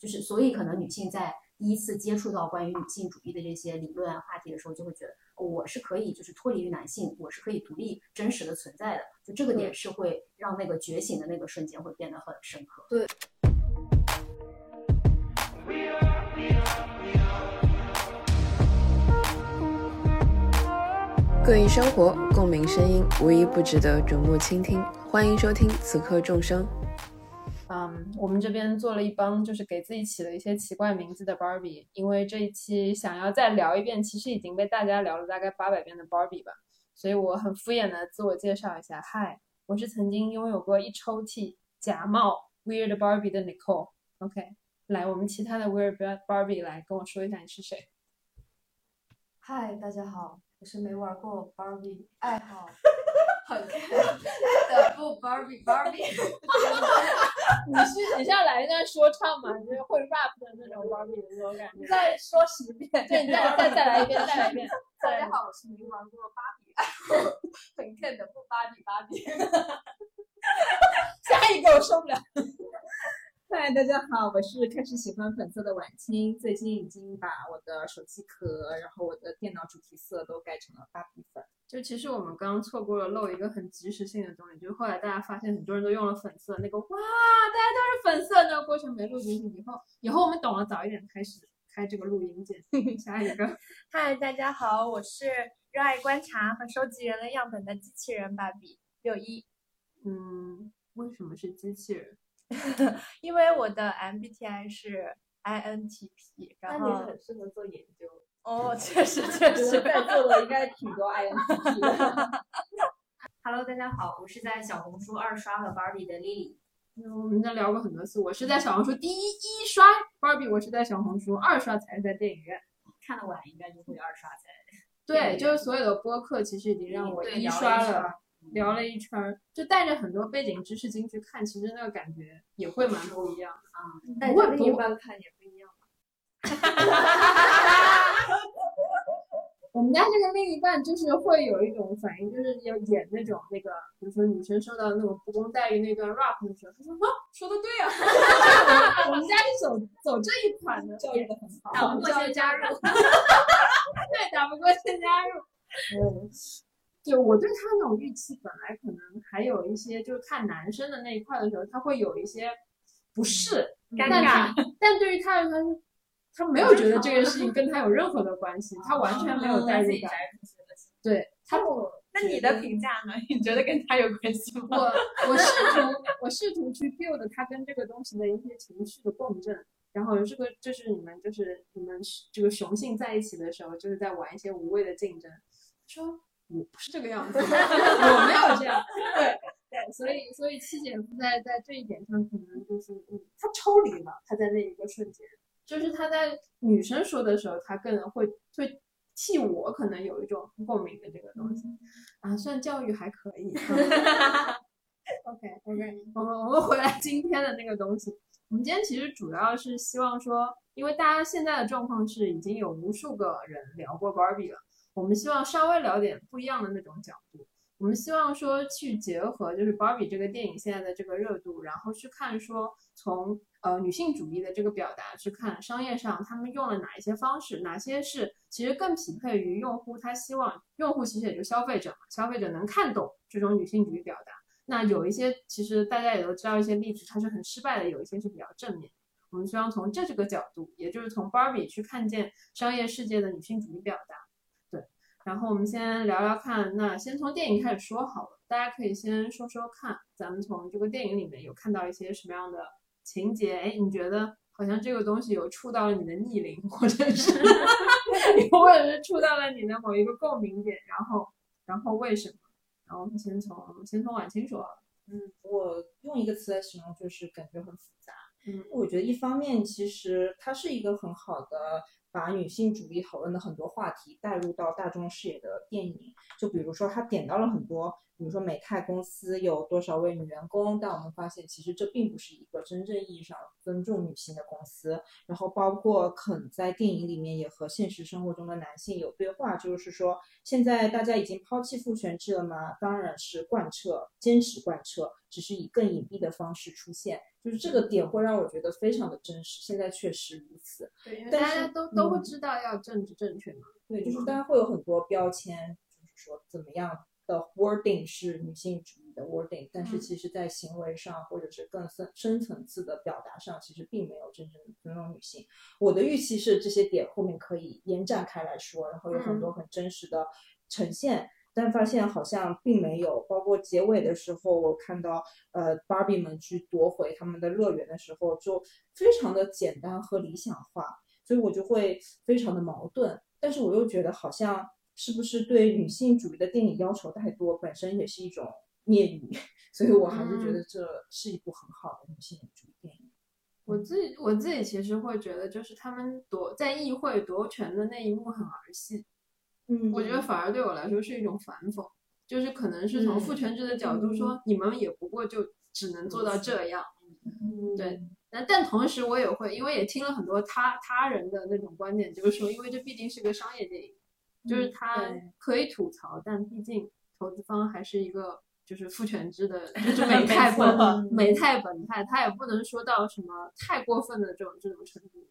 就是所以可能女性在第一次接触到关于女性主义的这些理论啊话题的时候，就会觉得我是可以就是脱离于男性，我是可以独立真实的存在的，就这个点是会让那个觉醒的那个瞬间会变得很深刻。对。各异生活，共鸣声音，无一不值得瞩目倾听。欢迎收听《此刻众生》。嗯，我们这边做了一帮就是给自己起了一些奇怪名字的 Barbie，因为这一期想要再聊一遍，其实已经被大家聊了大概八百遍的 Barbie 吧，所以我很敷衍的自我介绍一下，嗨，我是曾经拥有过一抽屉假冒 Weird Barbie 的 Nicole。OK，来，我们其他的 Weird Barbie 来跟我说一下你是谁。嗨，大家好。我是没玩过 Barbie，爱好 很开的不 Barbie Barbie。你是你像来一段说唱嘛？就是会 rap 的那种 Barbie 的那种感觉。再说十遍。对，你再再再来一遍，再来一遍。大家好，我是没玩过芭比，很看的不芭比芭比。下一个我受不了。嗨，大家好，我是开始喜欢粉色的晚清，最近已经把我的手机壳，然后我的电脑主题色都改成了芭比粉。就其实我们刚刚错过了漏一个很及时性的东西，就是后来大家发现很多人都用了粉色，那个哇，大家都是粉色，那个过程没录进去。以后以后我们懂了，早一点开始开这个录音键。下一个，嗨，大家好，我是热爱观察和收集人类样本的机器人芭比六一。嗯，为什么是机器人？因为我的 MBTI 是 INTP，然后那你很适合做研究哦，确实确实，在座的应该挺多 INTP 的。Hello，大家好，我是在小红书二刷了 Barbie 的 Lily。我们在聊过很多次，我是在小红书第一一刷 Barbie，我是在小红书二刷才是在电影院看的晚，应该就会二刷才。对，就是所有的播客其实已经让我一刷了。聊了一圈儿，就带着很多背景知识进去看，其实那个感觉也会蛮不一样的啊。带着另一半看也不一样吧。我们家这个另一半就是会有一种反应，就是要演那种那个，比如说女生受到那种不公待遇那段 rap 的时候，他说：“啊，说的对啊。”我们家是走走这一款的，教育的很好，打不过先加入。对，打不过先加入。嗯。就我对他那种预期，本来可能还有一些，就是看男生的那一块的时候，他会有一些不适、尴尬。但对于他来说，他没有觉得这个事情跟他有任何的关系，他完全没有代入感。对他，那你的评价呢？你觉得跟他有关系吗？我我试图我试图去 build 他跟这个东西的一些情绪的共振，然后这个就是你们就是你们这个雄性在一起的时候，就是在玩一些无谓的竞争，说。我不是这个样子，我没有这样。对对，所以所以七姐夫在在这一点上可能就是嗯，他抽离了，他在那一个瞬间，就是他在女生说的时候，他更会会替我可能有一种共鸣的这个东西啊，算教育还可以。OK OK，我们我们回来今天的那个东西，我们今天其实主要是希望说，因为大家现在的状况是已经有无数个人聊过 Barbie 了。我们希望稍微聊点不一样的那种角度。我们希望说去结合，就是 Barbie 这个电影现在的这个热度，然后去看说从呃女性主义的这个表达去看商业上他们用了哪一些方式，哪些是其实更匹配于用户他希望用户其实也就消费者嘛，消费者能看懂这种女性主义表达。那有一些其实大家也都知道一些例子，它是很失败的，有一些是比较正面。我们希望从这这个角度，也就是从 Barbie 去看见商业世界的女性主义表达。然后我们先聊聊看，那先从电影开始说好了。大家可以先说说看，咱们从这个电影里面有看到一些什么样的情节？哎，你觉得好像这个东西有触到了你的逆鳞，或者是，或者是触到了你的某一个共鸣点？然后，然后为什么？然后我们先从先从婉清说。嗯，我用一个词来形容，就是感觉很复杂。嗯，我觉得一方面其实它是一个很好的。把女性主义讨论的很多话题带入到大众视野的电影，就比如说他点到了很多，比如说美泰公司有多少位女员工，但我们发现其实这并不是一个真正意义上尊重女性的公司。然后包括肯在电影里面也和现实生活中的男性有对话，就是说现在大家已经抛弃父权制了吗？当然是贯彻、坚持贯彻。只是以更隐蔽的方式出现，就是这个点会让我觉得非常的真实。现在确实如此，对，大家都都知道要政治正确嘛。对，就是大家会有很多标签，就是说怎么样的 wording 是女性主义的 wording，但是嗯其实在行为上或者是更深深层次的表达上，其实并没有真正的尊重女性。我的预期是这些点后面可以延展开来说，然后有很多很真实的呈现。但发现好像并没有，包括结尾的时候，我看到呃芭比们去夺回他们的乐园的时候，就非常的简单和理想化，所以我就会非常的矛盾。但是我又觉得好像是不是对女性主义的电影要求太多，本身也是一种蔑语，所以我还是觉得这是一部很好的女性主义电影。我自己我自己其实会觉得，就是他们夺在议会夺权的那一幕很儿戏，嗯我觉得反而对我来说是一种反讽，就是可能是从父权制的角度说，你们也不过就只能做到这样。对，但但同时我也会，因为也听了很多他他人的那种观点，就是说，因为这毕竟是个商业电影，就是他可以吐槽，但毕竟投资方还是一个就是父权制的，就是美泰本美泰本泰，他也不能说到什么太过分的这种这种程度。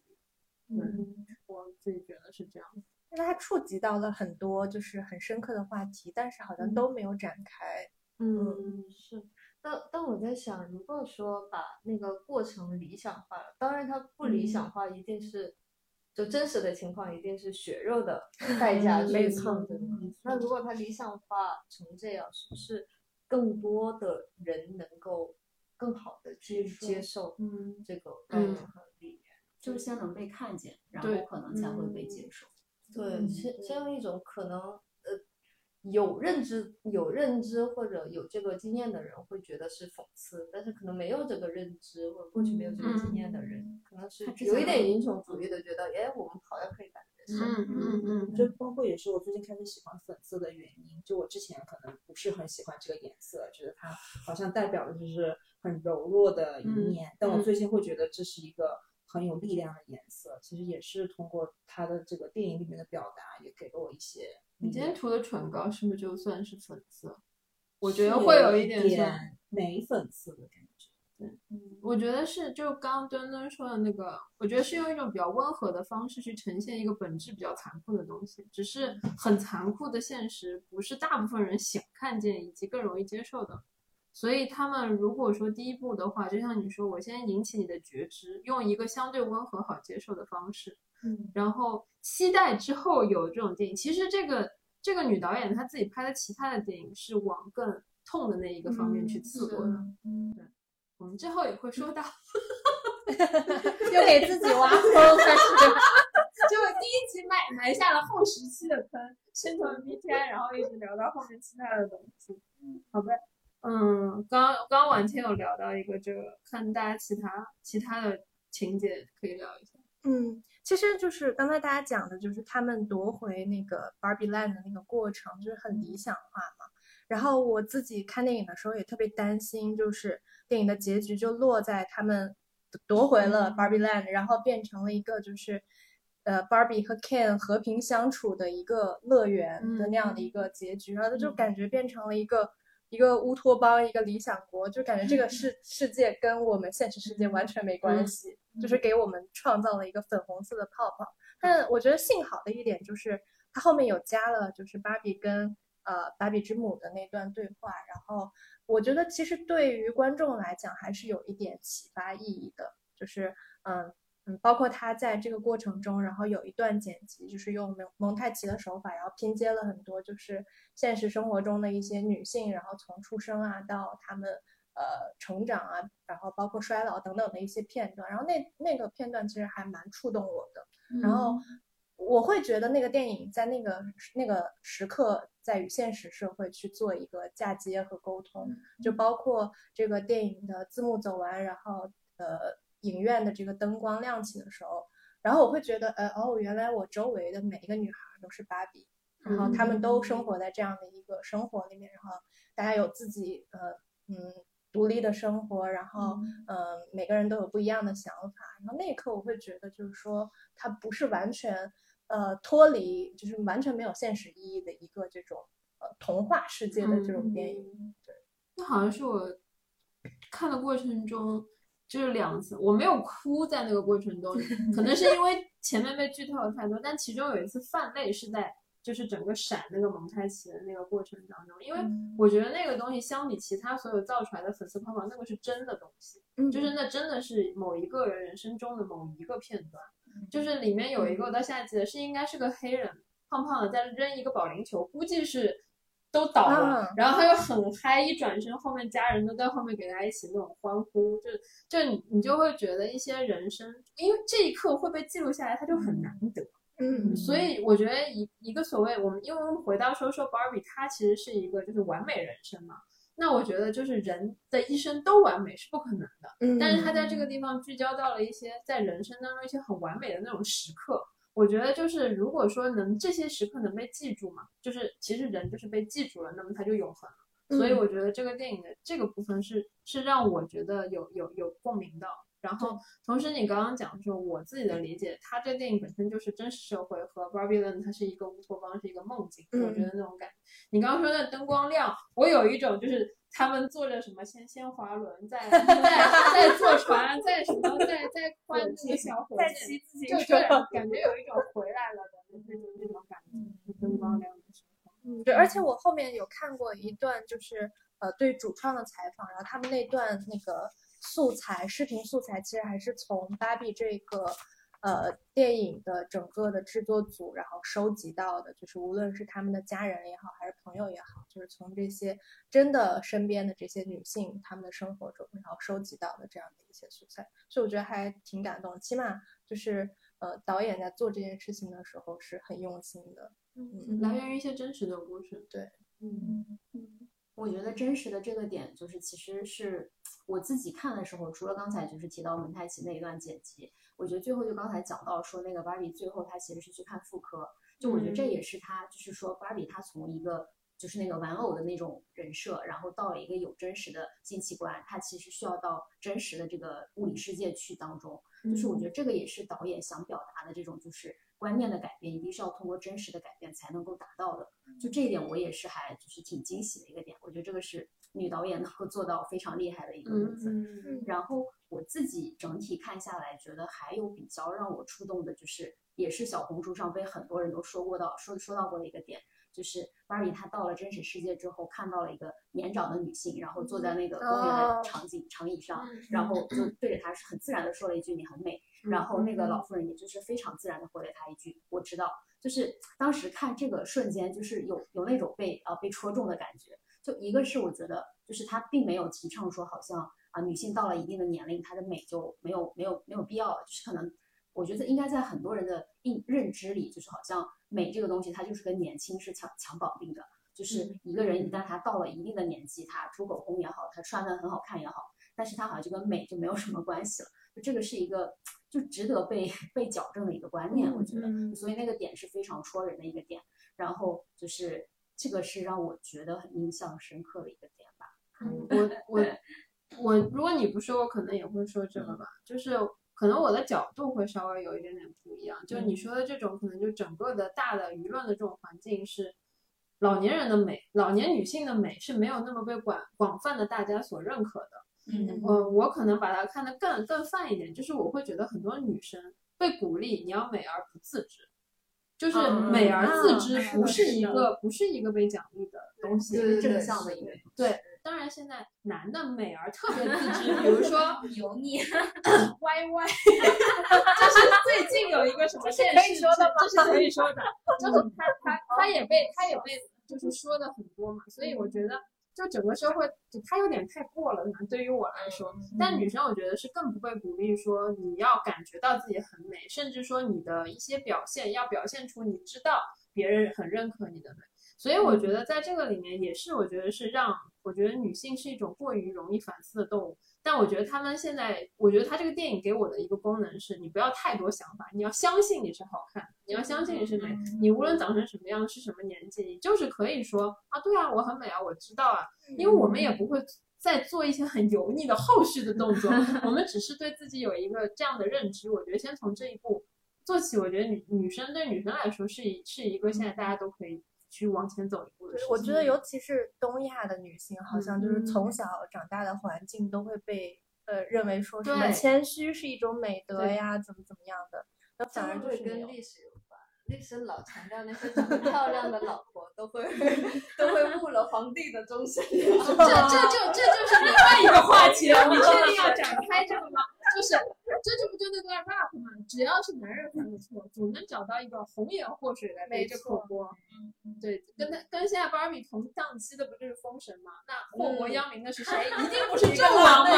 嗯，我自己觉得是这样。因为它触及到了很多就是很深刻的话题，但是好像都没有展开。嗯，是，但但我在想，如果说把那个过程理想化了，当然它不理想化，一定是、就真实的情况一定是血肉的代价去抗争的。那如果他理想化成这样，是不是更多的人能够更好的去接受嗯这个概念和理念？就是先能被看见，然后可能才会被接受。对，先先用一种可能呃有认知、有认知或者有这个经验的人会觉得是讽刺，但是可能没有这个认知或者过去没有这个经验的人，可能是有一点英雄主义的，觉得哎，我们好像可以干这事。嗯嗯嗯就包括也是我最近开始喜欢粉色的原因。就我之前可能不是很喜欢这个颜色，觉得它好像代表的就是很柔弱的一嗯面。但我嗯最近会觉得这是一个很有力量的颜色。其实也是通过它的这个电影里面的表达，也给了我一些你。今天涂的唇膏是不是就算是粉色？我觉得会有一一点像，点玫粉色的感觉。对我觉得是就刚刚墩墩说的那个，我觉得是用一种比较温和的方式去呈现一个本质比较残酷的东西，只是很残酷的现实不是大部分人想看见以及更容易接受的。所以他们如果说第一步的话，就像你说，我先引起你的觉知，用一个相对温和好接受的方式，嗯，然后期待之后有这种电影。其实这个这个女导演她自己拍的其他的电影是往更痛的那一个方面去刺过的。嗯我们之后也会说到，又给自己挖坑，开始。就第一期埋埋下了后十期的坑，先从 MBTI，然后一直聊到后面其他的东西。好呗，嗯，刚刚晚天有聊到一个这个，看大家其他其他的情节可以聊一下。嗯，其实就是刚才大家讲的，就是他们夺回那个 Barbie Land 的那个过程，就是很理想化嘛。然后我自己看电影的时候也特别担心，就是电影的结局就落在他们夺回了 Barbie Land，然后变成了一个就是呃 Barbie 和 Ken 和平相处的一个乐园的那样的一个结局，然后就感觉变成了一个。一个乌托邦，一个理想国，就感觉这个世世界跟我们现实世界完全没关系，就是给我们创造了一个粉红色的泡泡。但我觉得幸好的一点就是，它后面有加了就是芭比跟呃芭比之母的那段对话，然后我觉得其实对于观众来讲还是有一点启发意义的，就是嗯。嗯，包括他在这个过程中，然后有一段剪辑，就是用蒙蒙太奇的手法，然后拼接了很多就是现实生活中的一些女性，然后从出生啊到她们呃成长啊，然后包括衰老等等的一些片段，然后那那个片段其实还蛮触动我的。然后我会觉得那个电影在那个那个时刻在与现实社会去做一个嫁接和沟通，就包括这个电影的字幕走完，然后呃。影院的这个灯光亮起的时候，然后我会觉得，呃，哦，原来我周围的每一个女孩都是芭比，然后她们都生活在这样的一个生活里面，然后大家有自己呃嗯独立的生活，然后嗯、呃、每个人都有不一样的想法，然后那一刻我会觉得就是说它不是完全呃脱离，就是完全没有现实意义的一个这种呃童话世界的这种电影，对。那好像是我看的过程中，就是两次，我没有哭在那个过程中，可能 是因为前面被剧透了太多，但其中有一次泛泪是在就是整个闪那个蒙太奇的那个过程当中，因为我觉得那个东西相比其他所有造出来的粉丝泡泡，那个是真的东西，嗯就是那真的是某一个人人生中的某一个片段，就是里面有一个我到现在记得是应该是个黑人，胖胖的在扔一个保龄球，估计是都倒了，嗯然后他又很嗨，一转身后面家人都在后面给他一起那种欢呼，就就你你就会觉得一些人生，因为这一刻会被记录下来，他就很难得。嗯所以我觉得一一个所谓我们，因为我们回到说说 Barbie，它其实是一个就是完美人生嘛。那我觉得就是人的一生都完美是不可能的，嗯，但是他在这个地方聚焦到了一些在人生当中一些很完美的那种时刻。我觉得就是如果说能这些时刻能被记住嘛，就是其实人就是被记住了，那么他就永恒了。所以我觉得这个电影的这个部分是是让我觉得有有有共鸣的。然后同时你刚刚讲说我自己的理解，它这电影本身就是真实社会和 Barbie Land 它是一个乌托邦，是一个梦境。嗯我觉得那种感觉，你刚刚说那灯光亮，我有一种就是他们坐着什么先先滑轮，在在在坐船，在什么在在关那个小火在箭，骑自行就车对，感觉有一种回来了的那种那种感觉，灯光亮的时候。嗯，对，而且我后面有看过一段，就是呃对主创的采访，然后他们那段那个素材视频素材，其实还是从芭比这个呃电影的整个的制作组，然后收集到的，就是无论是他们的家人也好，还是朋友也好，就是从这些真的身边的这些女性她们的生活中，然后收集到的这样的一些素材，所以我觉得还挺感动，起码就是呃导演在做这件事情的时候是很用心的。嗯来源于一些真实的故事。对，嗯，我觉得真实的这个点，就是其实是我自己看的时候，除了刚才就是提到蒙太奇那一段剪辑，我觉得最后就刚才讲到说那个芭比最后她其实是去看妇科，就我觉得这也是她就是说芭比她从一个就是那个玩偶的那种人设，然后到了一个有真实的性器官，她其实需要到真实的这个物理世界去当中，就是我觉得这个也是导演想表达的这种就是观念的改变，一定是要通过真实的改变才能够达到的。就这一点，我也是还就是挺惊喜的一个点。我觉得这个是女导演能够做到非常厉害的一个部分。嗯然后我自己整体看下来，觉得还有比较让我触动的，就是也是小红书上被很多人都说过到说说到过的一个点，就是芭比她到了真实世界之后，看到了一个年长的女性，然后坐在那个公园的哦场景长椅上，然后就对着她很自然的说了一句“你很美”，然后那个老妇人也就是非常自然的回了她一句“我知道”，就是当时看这个瞬间，就是有有那种被啊、被戳中的感觉。就一个是我觉得，就是他并没有提倡说好像啊女性到了一定的年龄，她的美就没有没有没有必要了，就是可能我觉得应该在很多人的印认知里，就是好像美这个东西它就是跟年轻是强强绑定的，就是一个人一旦他到了一定的年纪，他涂口红也好，他穿的很好看也好，但是他好像就跟美就没有什么关系了，就这个是一个就值得被被矫正的一个观念，我觉得，嗯。所以那个点是非常戳人的一个点，然后就是这个是让我觉得很印象深刻的一个点吧。我我我，如果你不说，我可能也会说这个吧，就是可能我的角度会稍微有一点点不一样。就你说的这种，可能就整个的大的舆论的这种环境是，老年人的美，老年女性的美是没有那么被广广泛的大家所认可的。嗯我，我可能把它看得更更泛一点，就是我会觉得很多女生被鼓励你要美而不自知，就是嗯美而自知啊不是一个不是一个被奖励的东西，正向的一个。对，当然现在。男的美而特别自知，比如说 油腻，歪歪。就是最近有一个什么电视剧，这是可以说的，就是他他他也被他也被就是说的很多嘛，所以我觉得就整个社会就他有点太过了，可能对于我来说，但女生我觉得是更不被鼓励说你要感觉到自己很美，甚至说你的一些表现要表现出你知道别人很认可你的美。所以我觉得在这个里面也是，我觉得是让我觉得女性是一种过于容易反思的动物。但我觉得他们现在，我觉得他这个电影给我的一个功能是，你不要太多想法，你要相信你是好看，你要相信你是美，你无论长成什么样，是什么年纪，你就是可以说啊，对啊，我很美啊，我知道啊，因为我们也不会再做一些很油腻的后续的动作，我们只是对自己有一个这样的认知。我觉得先从这一步做起，我觉得女女生对女生来说是一是一个现在大家都可以去往前走一步的事情。我觉得，尤其是东亚的女性，好像就是嗯从小长大的环境都会被呃认为说什么谦虚是一种美德呀，怎么怎么样的，那反而就是跟历史有关？历史老强调那些长得漂亮的老婆都会 都会误了皇帝的终身。这这就这就是另外一个话题了。你确定要展开这个吗？就是这就不就那段 rap 吗？只要是男人犯的错，总能找到一个红颜祸水来背这口锅。对，跟他跟现在 Barbie 同档期的不就是封神吗？那祸国殃民的是谁？一定不是纣王嘛？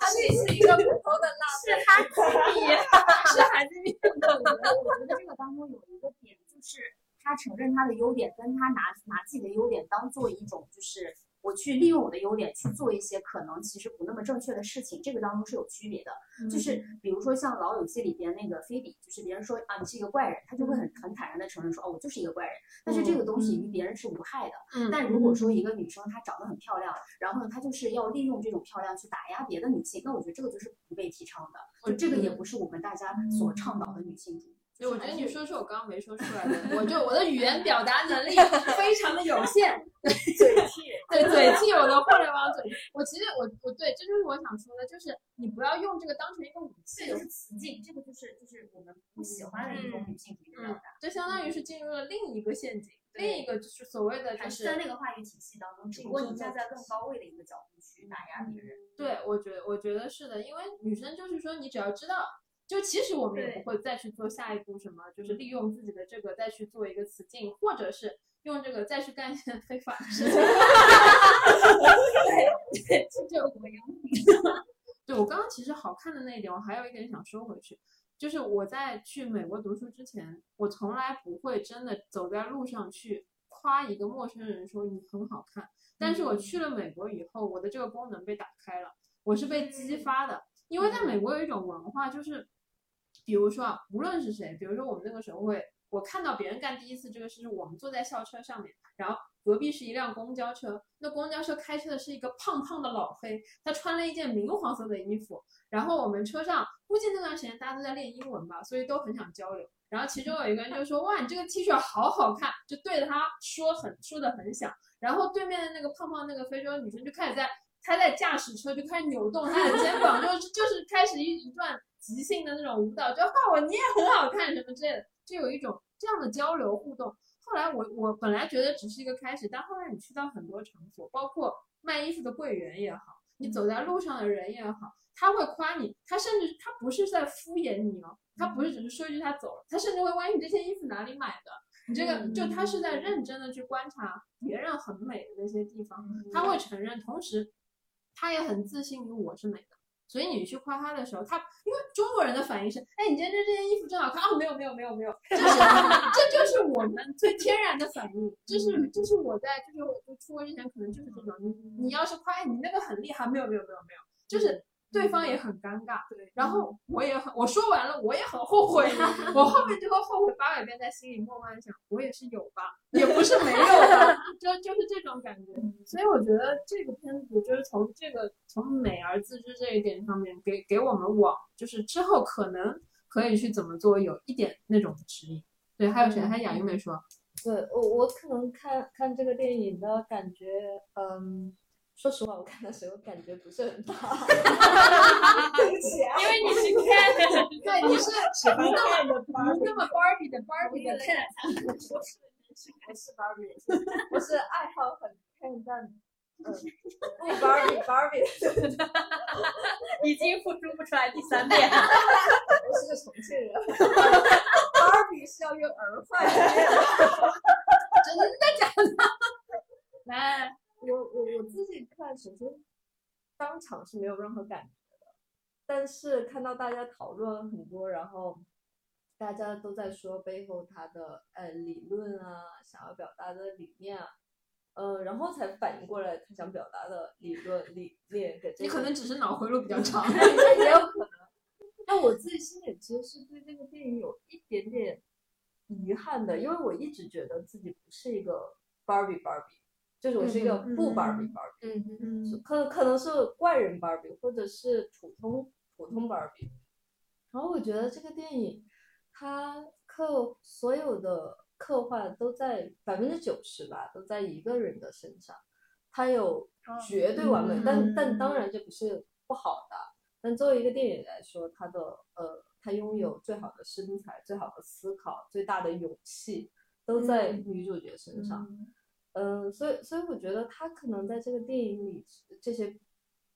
他只是一个普通的辣是哈基米，是哈基米。我觉得这个当中有一个点，就是他承认他的优点，跟他拿拿自己的优点当做一种，就是我去利用我的优点去做一些可能其实不那么正确的事情，这个当中是有区别的。就是比如说像《老友记》里边那个菲比，就是别人说啊你是一个怪人，他就会很很坦然的承认说哦我就是一个怪人，但是这个东西于别人是无害的。嗯但如果说一个女生她长得很漂亮，然后呢她就是要利用这种漂亮去打压别的女性，那我觉得这个就是不被提倡的，就这个也不是我们大家所倡导的女性主义。对，我觉得你说出我刚刚没说出来的，我就我的语言表达能力非常的有限，嘴替。对嘴替我的互联网嘴。我其实我我对，这就是我想说的，就是你不要用这个当成一个武器这个是雌竞，这个就是就是我们不喜欢的一种女性主义的表达。就相当于是进入了另一个陷阱，另一个就是所谓的就是在那个话语体系当中，只不过你站在更高位的一个角度去打压别人。对，我觉得我觉得是的，因为女生就是说，你只要知道，就其实我们也不会再去做下一步什么，就是利用自己的这个再去做一个雌竞，或者是用这个再去干一些非法的事情。对 对，这就我样。对我刚刚其实好看的那一点，我还有一点想说回去，就是我在去美国读书之前，我从来不会真的走在路上去夸一个陌生人说你很好看。但是我去了美国以后，我的这个功能被打开了，我是被激发的，因为在美国有一种文化，就是比如说啊，无论是谁，比如说我们那个时候会，我看到别人干第一次这个事，是我们坐在校车上面，然后隔壁是一辆公交车，那公交车开车的是一个胖胖的老黑，他穿了一件明黄色的衣服，然后我们车上估计那段时间大家都在练英文吧，所以都很想交流。然后其中有一个人就说：“哇，你这个 T 恤好好看！”就对着他说很说的很响。然后对面的那个胖胖那个非洲女生就开始在，她在驾驶车就开始扭动她的肩膀，就是就是开始一一段即兴的那种舞蹈，就哈我你也很好看什么之类的，就有一种这样的交流互动。后来我我本来觉得只是一个开始，但后来你去到很多场所，包括卖衣服的柜员也好，你走在路上的人也好，他会夸你，他甚至他不是在敷衍你哦，他不是只是说一句他走了，他甚至会问你这件衣服哪里买的。你这个就他是在认真的去观察别人很美的那些地方，他会承认，同时他也很自信于我是美的。所以你去夸他的时候，他因为中国人的反应是，哎，你今天这件衣服真好看啊！没有没有没有没有，这是 这就是我们最天然的反应，这是这是我在就是我就出国之前可能就是这种，你你要是夸哎你那个很厉害，没有没有没有没有，就是对方也很尴尬，对，然后我也很我说完了，我也很后悔，我后面就会后悔八百遍，在心里默默的想，我也是有吧，也不是没有吧，就就是这种感觉。所以我觉得这个片子就是从这个从美而自知这一点上面，给给我们往就是之后可能可以去怎么做有一点那种指引。对，还有谁？还有雅玉没说。对我，我可能看看这个电影的感觉，嗯，说实话，我看的时候感觉不是很大。对不起啊，因为你是 cat，对，你是喜欢看的你是那么 Barbie 的 Barbie 的 cat。不是 Barbie，我是爱好很看但嗯，不 Barbie Barbie，已经复述不出来第三遍。我是个重庆人，Barbie 是要用儿化音的。真的假的？来，我我我自己看，首先当场是没有任何感觉的，但是看到大家讨论很多，然后大家都在说背后他的呃理论啊，想要表达的理念啊，呃，然后才反应过来他想表达的理论理念给这个你可能只是脑回路比较长。也也有可能。那我自己心里其实是对这个电影有一点点遗憾的，因为我一直觉得自己不是一个 Barbie Barbie，就是我是一个不 Barbie Barbie，、嗯嗯，可可能是怪人 Barbie，或者是普通普通 Barbie。然后我觉得这个电影它刻所有的刻画都在百分之九十吧，都在一个人的身上。它有绝对完美，但但当然这不是不好的。但作为一个电影来说，他的呃，他拥有最好的身材、最好的思考、最大的勇气，都在女主角身上。嗯，嗯所以所以我觉得他可能在这个电影里这些。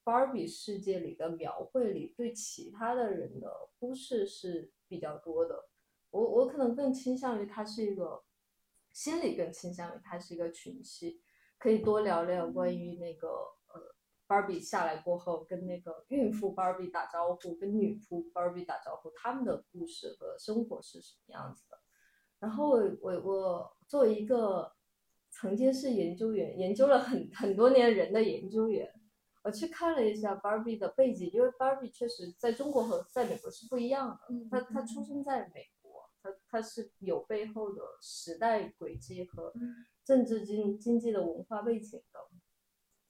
芭比世界里的描绘里，对其他的人的忽视是比较多的。我我可能更倾向于他是一个，心理更倾向于他是一个群戏，可以多聊聊关于那个呃，芭比下来过后跟那个孕妇芭比打招呼，跟女仆芭比打招呼，他们的故事和生活是什么样子的。然后我我我作为一个曾经是研究员，研究了很很多年人的研究员。我去看了一下 Barbie 的背景，因为 Barbie 确实在中国和在美国是不一样的。他他出生在美国，他他是有背后的时代轨迹和政治经经济的文化背景的。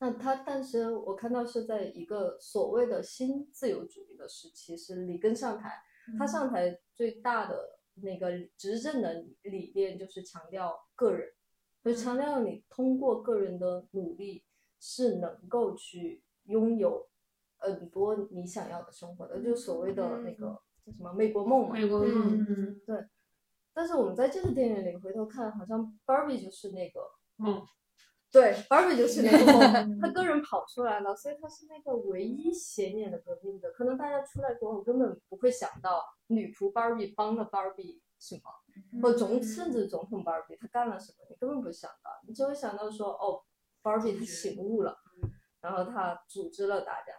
那他但是我看到是在一个所谓的新自由主义的时期，是里根上台，他上台最大的那个执政的理念就是强调个人，就强调你通过个人的努力是能够去。拥有很多你想要的生活的，就所谓的那个叫什么美国梦嘛。美国梦，对。但是我们在这个电影里回头看，好像 Barbie 就是那个梦。对，Barbie 就是那个梦，他个人跑出来了，所以他是那个唯一显眼的革命者。可能大家出来之后根本不会想到女仆 Barbie 帮了 Barbie 什么，或总甚至总统 Barbie 他干了什么，你根本不会想到，你只会想到说哦，Barbie 他醒悟了。然后他组织了大家，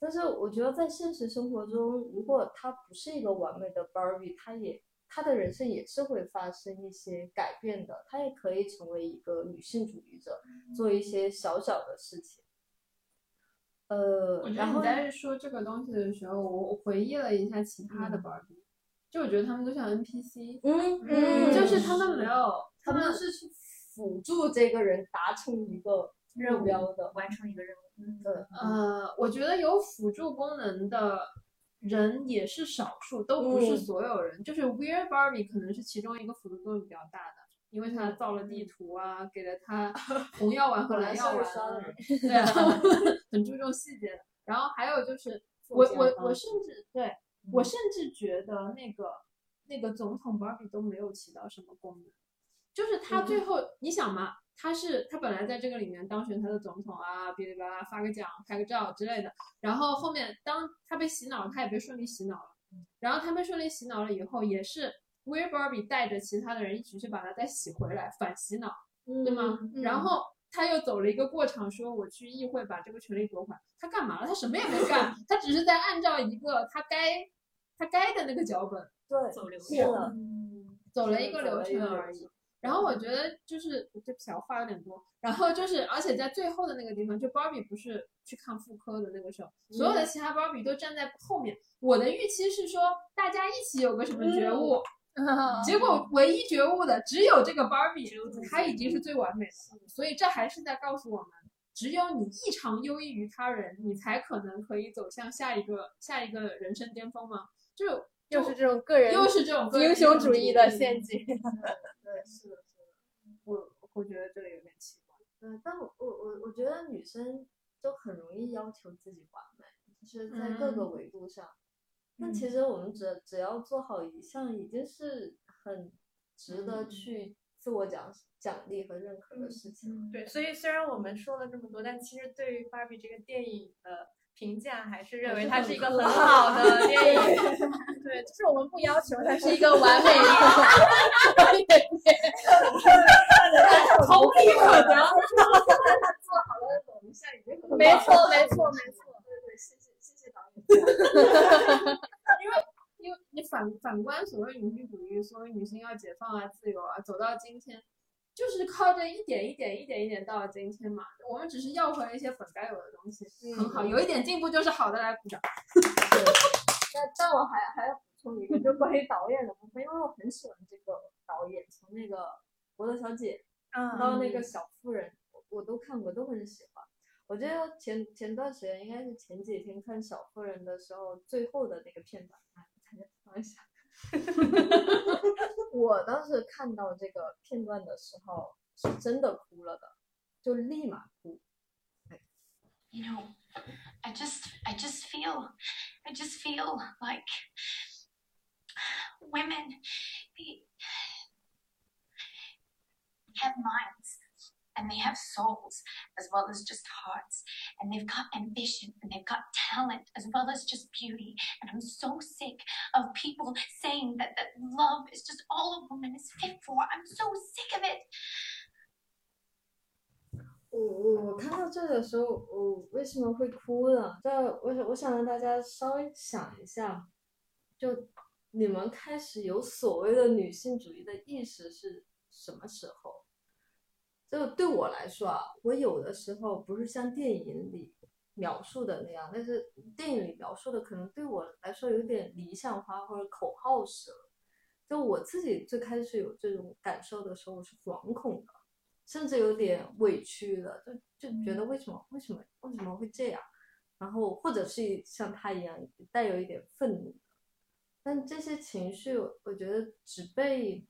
但是我觉得在现实生活中，如果他不是一个完美的 Barbie，他也他的人生也是会发生一些改变的，他也可以成为一个女性主义者，做一些小小的事情。呃，我觉得你在说这个东西的时候，我我回忆了一下其他的 Barbie，就我觉得他们都像 NPC，嗯嗯，就是他们没有，他们是去辅助这个人达成一个。目标的完成一个任务，对，呃，我觉得有辅助功能的人也是少数，都不是所有人。就是 Weird Barbie 可能是其中一个辅助作用比较大的，因为他造了地图啊，给了他红药丸和蓝药丸，对啊，很注重细节的。然后还有就是，我我我甚至对我甚至觉得那个那个总统 Barbie 都没有起到什么功能，就是他最后你想嘛。他是他本来在这个里面当选他的总统啊，哔哩吧啦发个奖、拍个照之类的。然后后面当他被洗脑，他也被顺利洗脑了。然后他被顺利洗脑了以后，也是 Weird Barbie 带着其他的人一起去把他再洗回来，反洗脑，对吗？然后他又走了一个过场，说我去议会把这个权利夺回来。他干嘛了？他什么也没干，他只是在按照一个他该他该的那个脚本对走流程，走了一个流程而已。然后我觉得就是对不起，我话有点多。然后就是，而且在最后的那个地方，就芭比不是去看妇科的那个时候，所有的其他芭比都站在后面。我的预期是说大家一起有个什么觉悟，结果唯一觉悟的只有这个芭比，她已经是最完美的。所以这还是在告诉我们，只有你异常优异于他人，你才可能可以走向下一个下一个人生巅峰吗？就又是这种个人，又是这种英雄主义的陷阱。对，是的，是的，我我觉得这个有点奇怪。对，但我我我我觉得女生就很容易要求自己完美，就是在各个维度上。但其实我们只只要做好一项，已经是很值得去自我奖奖励和认可的事情了。对，所以虽然我们说了这么多，但其实对于芭比这个电影的。评价还是认为它是一个很好的 电影，对，就是我们不要求它是一个完美的电 影，同理可得。做好了我们现在已经没错，没错，没错。因为因为你反反观所谓女性主义，所谓女性要解放啊、自由啊，走到今天。就是靠着一点一点一点一点到了今天嘛，我们只是要回一些本该有的东西，很好，有一点进步就是好的，来鼓掌。但但我还还要补充一个，就关于导演的部分，因为我很喜欢这个导演，从那个《伯乐小姐》到那个《小妇人》，我我都看过，都很喜欢。我觉得前前段时间应该是前几天看《小妇人》的时候，最后的那个片段，啊，大家放一下。我当时看到这个片段的时候，是真的哭了的，就立马哭。you know, I just I just feel I just feel like women be have minds and they have souls as well as just hearts and they've got ambition and they've got talent as well as just beauty and I'm so sick of people saying that that love is just all a woman is fit for. I'm so sick of it. 我我我看到这的时候，我为什么会哭呢？这我想我想让大家稍微想一下，就你们开始有所谓的女性主义的意识是什么时候？ 就对我来说啊，我有的时候不是像电影里描述的那样，但是电影里描述的可能对我来说有点理想化或者口号式了。就我自己最开始有这种感受的时候，我是惶恐的。甚至有点委屈的，就就觉得为什么为什么为什么会这样，然后或者是像他一样带有一点愤怒，但这些情绪我觉得只被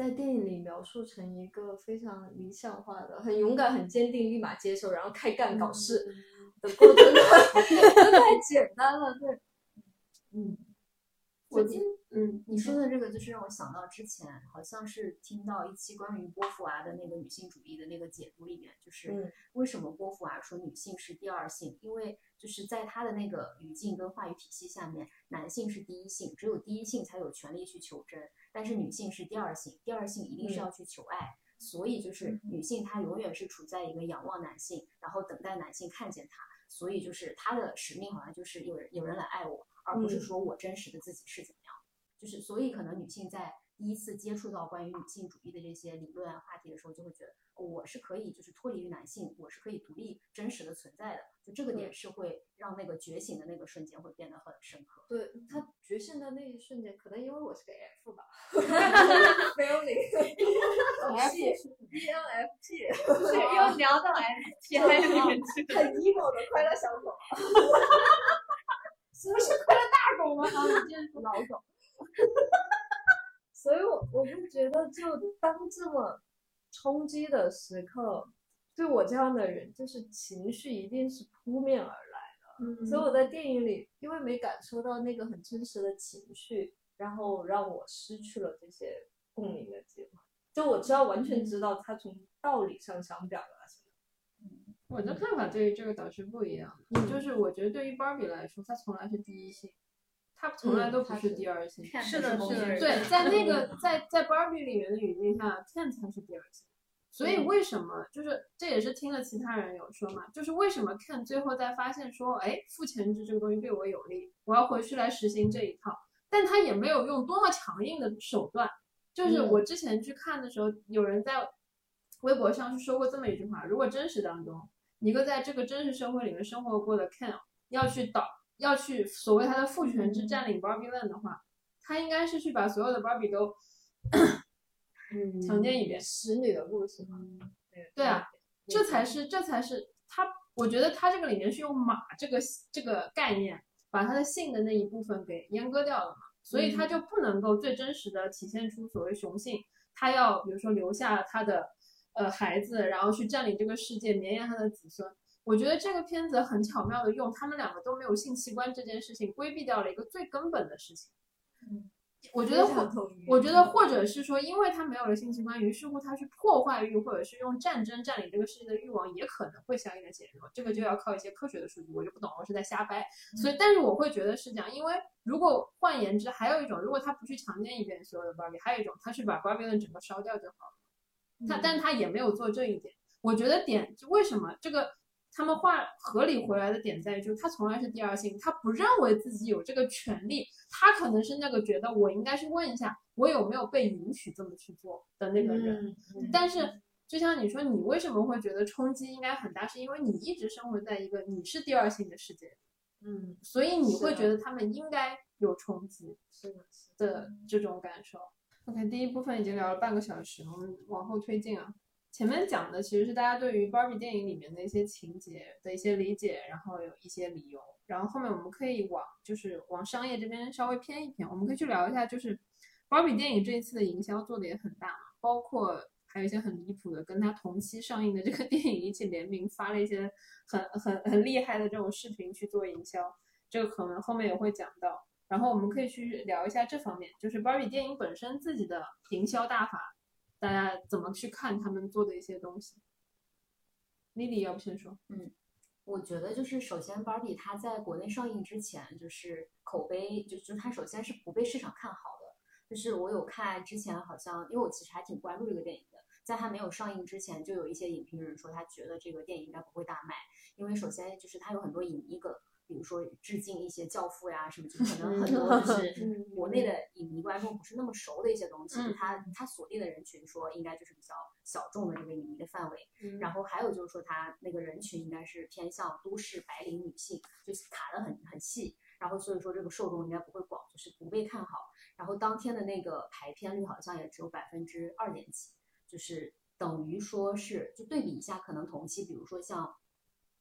在电影里描述成一个非常理想化的、很勇敢、很坚定、立马接受，然后开干搞事的过程，这太简单了，对，嗯，我今嗯，你说的。这个，就是让我想到之前好像是听到一期关于波伏娃的那个女性主义的那个解读里面，就是嗯。为什么波伏娃说女性是第二性？因为就是在她的那个语境跟话语体系下面，男性是第一性，只有第一性才有权利去求真，但是女性是第二性，第二性一定是嗯要去求爱。所以就是女性，她永远是处在一个仰望男性，然后等待男性看见她。所以就是她的使命好像就是有人有人来爱我，而不是嗯说我真实的自己是怎么样。就是所以可能女性在第一次接触到关于女性主义的这些理论啊话题的时候，就会觉得、哦我是可以就是脱离于男性，我是可以独立真实的存在的。就这个点是会让那个觉醒的那个瞬间会变得很深刻。对他觉醒的那一瞬间，可能因为我是个 F 吧，没有零 P ENFP，又聊到 FT 还有点这个很 emo 的快乐小狗，不是快乐大狗吗？啊，你这是老狗。所以我我会觉得，就当这么冲击的时刻，对我这样的人，就是情绪一定是扑面而来的。所以我在电影里，因为没感受到那个很真实的情绪，然后让我失去了这些共鸣的机会。就我知道，完全知道他从道理上想表达什么。我的看法对于这个导师不一样的，就是我觉得对于芭比来说，她从来是第一性，她从来都不是第二性。是的，是的，对，在那个 在在 Barbie 里面的语境下，Ken 才是第二性。所以为什么就是这也是听了其他人有说嘛，就是为什么 Ken 最后在发现说，哎，父权制这个东西对我有利，我要回去来实行这一套，但他也没有用多么强硬的手段。就是我之前去看的时候，有人在微博上是说过这么一句话：如果真实当中一个在这个真实社会里面生活过的 Ken 要去导要去所谓他的父权制占领 Barbie Land 的话，他应该是去把所有的 Barbie 都嗯强奸一遍。使女的故事嘛。对啊，这才是这才是他，我觉得他这个里面是用马这个这个概念，把他的性的那一部分给阉割掉了嘛，所以他就不能够最真实的体现出所谓雄性，他要比如说留下他的呃孩子，然后去占领这个世界，绵延他的子孙。我觉得这个片子很巧妙的用他们两个都没有性器官这件事情，规避掉了一个最根本的事情。嗯，我觉得或我觉得或者是说，因为他没有了性器官，于是乎他去破坏欲，或者是用战争占领这个世界的欲望，也可能会相应的减弱。这个就要靠一些科学的数据，我就不懂，我是在瞎掰。所以，但是我会觉得是这样，因为如果换言之，还有一种，如果他不去强奸一遍所有的 Barbie，还有一种，他去把 Barbie 的整个烧掉就好了。他，但他也没有做这一点。我觉得点就为什么这个他们话合理回来的点在于，就是他从来是第二性，他不认为自己有这个权利，他可能是那个觉得我应该去问一下，我有没有被允许这么去做的那个人。嗯但是就像你说，你为什么会觉得冲击应该很大，是因为你一直生活在一个你是第二性的世界，嗯，所以你会觉得他们应该有冲击是的，的这种感受。OK，第一部分已经聊了半个小时，我们往后推进啊。前面讲的其实是大家对于 Barbie 电影里面的一些情节的一些理解，然后有一些理由，然后后面我们可以往就是往商业这边稍微偏一偏，我们可以去聊一下，就是芭比电影这一次的营销做的也很大，包括还有一些很离谱的，跟它同期上映的这个 电影一起联名发了一些很很很厉害的这种视频去做营销，这个可能后面也会讲到。然后我们可以去聊一下这方面，就是芭比电影本身自己的营销大法，大家怎么去看他们做的一些东西。Lily 要不先说？嗯我觉得就是首先，Barbie 它在国内上映之前，就是口碑就就它首先是不被市场看好的。就是我有看之前好像，因为我其实还挺关注这个电影的，在它没有上映之前，就有一些影评人说他觉得这个电影应该不会大卖，因为首先就是它有很多影迷梗，比如说致敬一些教父呀什么，就可能很多就是国内的影迷观众不是那么熟的一些东西，嗯它它锁定的人群说应该就是比较小众的这个影迷的范围。嗯然后还有就是说，它那个人群应该是偏向都市白领女性，就是卡的很很细，然后所以说这个受众应该不会广，就是不被看好。然后当天的那个排片率好像也只有百分之二点几，就是等于说是就对比一下，可能同期，比如说像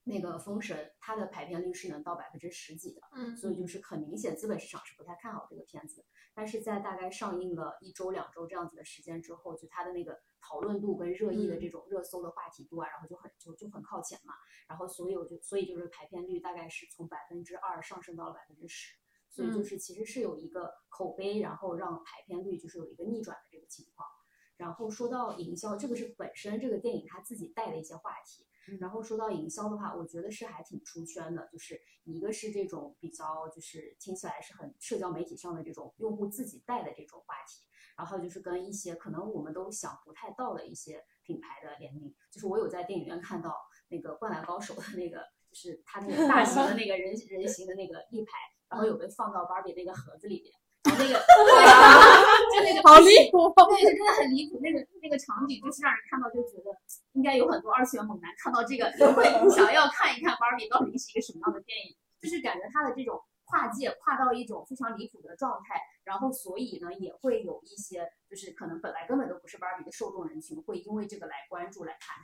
那个《封神》，它的排片率是能到百分之十几的，嗯所以就是很明显，资本市场是不太看好这个片子。但是在大概上映了一周、两周这样子的时间之后，就它的那个讨论度跟热议的这种热搜的话题度啊，然后就很就就很靠前嘛。然后所以我就所以就是排片率大概是从百分之二上升到了百分之十，所以就嗯是其实是有一个口碑，然后让排片率就是有一个逆转的这个情况。然后说到营销，这个是本身这个电影它自己带的一些话题。然后说到营销的话，我觉得是还挺出圈的，就是一个是这种比较就是听起来是很社交媒体上的这种用户自己带的这种话题，然后就是跟一些可能我们都想不太到的一些品牌的联名，就是我有在电影院看到那个《灌篮高手》的那个，就是他那个大型的那个人 人形的那个立牌，然后有被放到芭比那个盒子里边，那个 就那个好离谱！对，真的很离谱。那个那个场景就是让人看到就觉得，应该有很多二次元猛男看到这个也会 想要看一看芭比到底是一个什么样的电影，就是感觉它的这种跨界跨到一种非常离谱的状态，然后所以呢也会有一些就是可能本来根本都不是芭比的受众人群，会因为这个来关注来看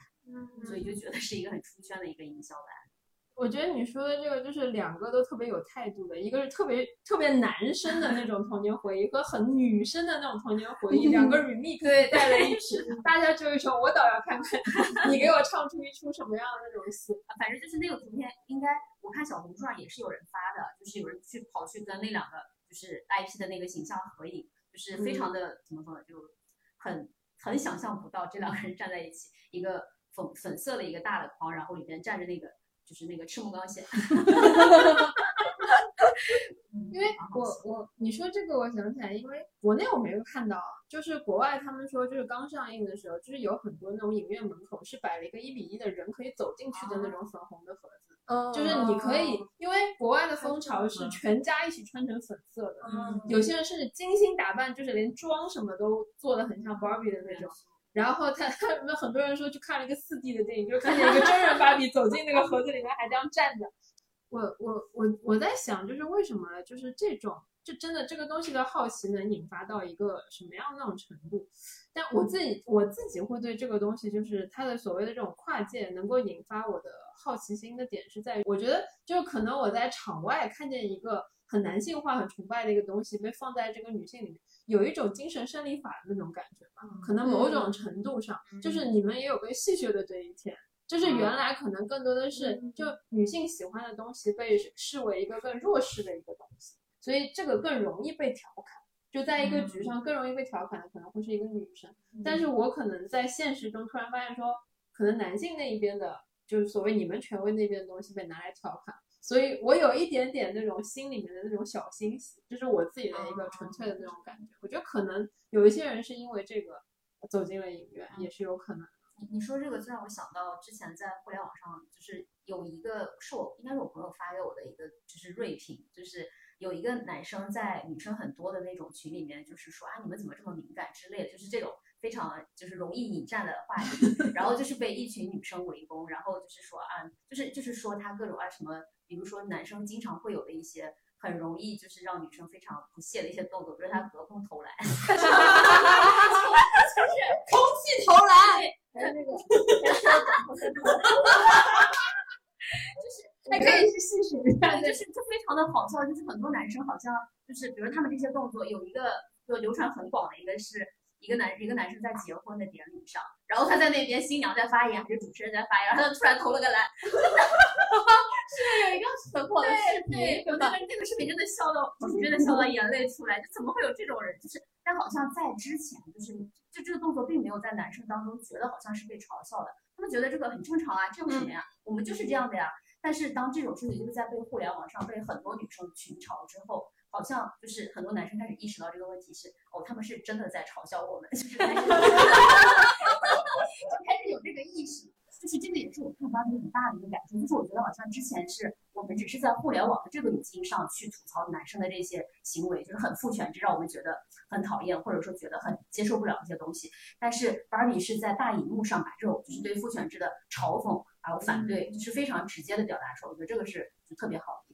它，所以就觉得是一个很出圈的一个营销。我觉得你说的这个就是两个都特别有态度的，一个是特别特别男生的那种童年回忆，和很女生的那种童年回忆，两个 remix 在了一起，大家就会说，我倒要看看你给我唱出一出什么样的那种戏。啊反正就是那个图片，应该我看小红书上也是有人发的，就是有人去跑去跟那两个就是 IP 的那个形象合影，就是非常的、怎么说呢，就很很想象不到这两个人站在一起，一个粉粉色的一个大的框，然后里边站着那个就是那个赤木刚宪。因为我我你说这个，我想起来，因为国内我没有看到，就是国外他们说，就是刚上映的时候，就是有很多那种影院门口是摆了一个一比一的人可以走进去的那种粉红的盒子，嗯就是你可以，因为国外的风潮是全家一起穿成粉色的，嗯。有些人甚至精心打扮，就是连妆什么都做的很像 Barbie 的那种。然后他他们很多人说去看了一个四 D 的电影，就看见一个真人芭比走进那个盒子里面还这样站着。我我我我在想，就是为什么就是这种，就真的这个东西的好奇能引发到一个什么样的那种程度？但我自己我自己会对这个东西，就是它的所谓的这种跨界，能够引发我的好奇心的点是在于，我觉得就可能我在场外看见一个很男性化、很崇拜的一个东西被放在这个女性里面，有一种精神胜利法的那种感觉吧。可能某种程度上，就是你们也有被戏谑的这一天。就是原来可能更多的是，就女性喜欢的东西被视为一个更弱势的一个东西，所以这个更容易被调侃。就在一个局上更容易被调侃的可能会是一个女生，但是我可能在现实中突然发现说，可能男性那一边的，就是所谓你们权威那边的东西被拿来调侃，所以我有一点点那种心里面的那种小欣喜，这是我自己的一个纯粹的那种感觉。我觉得可能有一些人是因为这个走进了影院，也是有可能。你你说这个，就让我想到之前在互联网上，就是有一个是我应该是我朋友发给我的一个，就是锐评，就是有一个男生在女生很多的那种群里面，就是说啊你们怎么这么敏感之类的，就是这种非常就是容易引战的话题，然后就是被一群女生围攻，然后就是说啊，就是就是说他各种啊什么，比如说男生经常会有的一些。很容易就是让女生非常不屑的一些动作，比如他隔空投篮，就是空气投篮，还有那个。就是 还可以是细数一下，就是就非常的好笑，就是很多男生好像就是，比如他们这些动作有一个就流传很广的一个是一个男一个男生在结婚的典礼上，然后他在那边新娘在发言还是主持人在发言，然后他就突然投了个篮，是有一个很火的视频，有那个那个视频真的笑到，真的笑到眼泪出来，就怎么会有这种人？就是但好像在之前，就是就这个动作并没有在男生当中觉得好像是被嘲笑的，他们觉得这个很正常啊，这有什么呀？我们就是这样的呀。但是当这种事情就是在被互联网上被很多女生群嘲之后，好像就是很多男生开始意识到这个问题是哦，他们是真的在嘲笑我们，就是开始就开始有这个意识。就是这个也是我看到一个很大的一个感受，就是我觉得好像之前是我们只是在互联网的这个语境上去吐槽男生的这些行为，就是很父权制，让我们觉得很讨厌，或者说觉得很接受不了一些东西。但是 Barbie 是在大荧幕上把这种就是对父权制的嘲讽还有反对，就是非常直接的表达出来，我觉得这个是就特别好。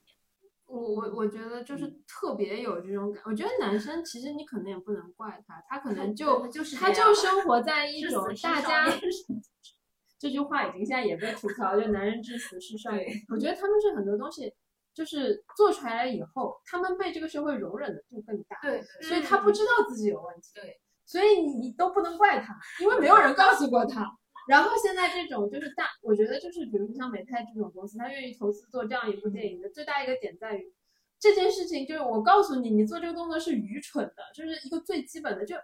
我我我觉得就是特别有这种感，我觉得男生其实你可能也不能怪他，他可能 就就是他就生活在一种大家 这句话已经现在也被吐槽，就男人至死是少年。我觉得他们是很多东西就是做出来了以后，他们被这个社会容忍的度更大，对，所以他不知道自己有问题。对，所以你你都不能怪他，因为没有人告诉过他。然后现在这种就是大，我觉得就是比如说像美泰这种公司，他愿意投资做这样一部电影的最大一个点在于，这件事情就是我告诉你，你做这个动作是愚蠢的，就是一个最基本的。就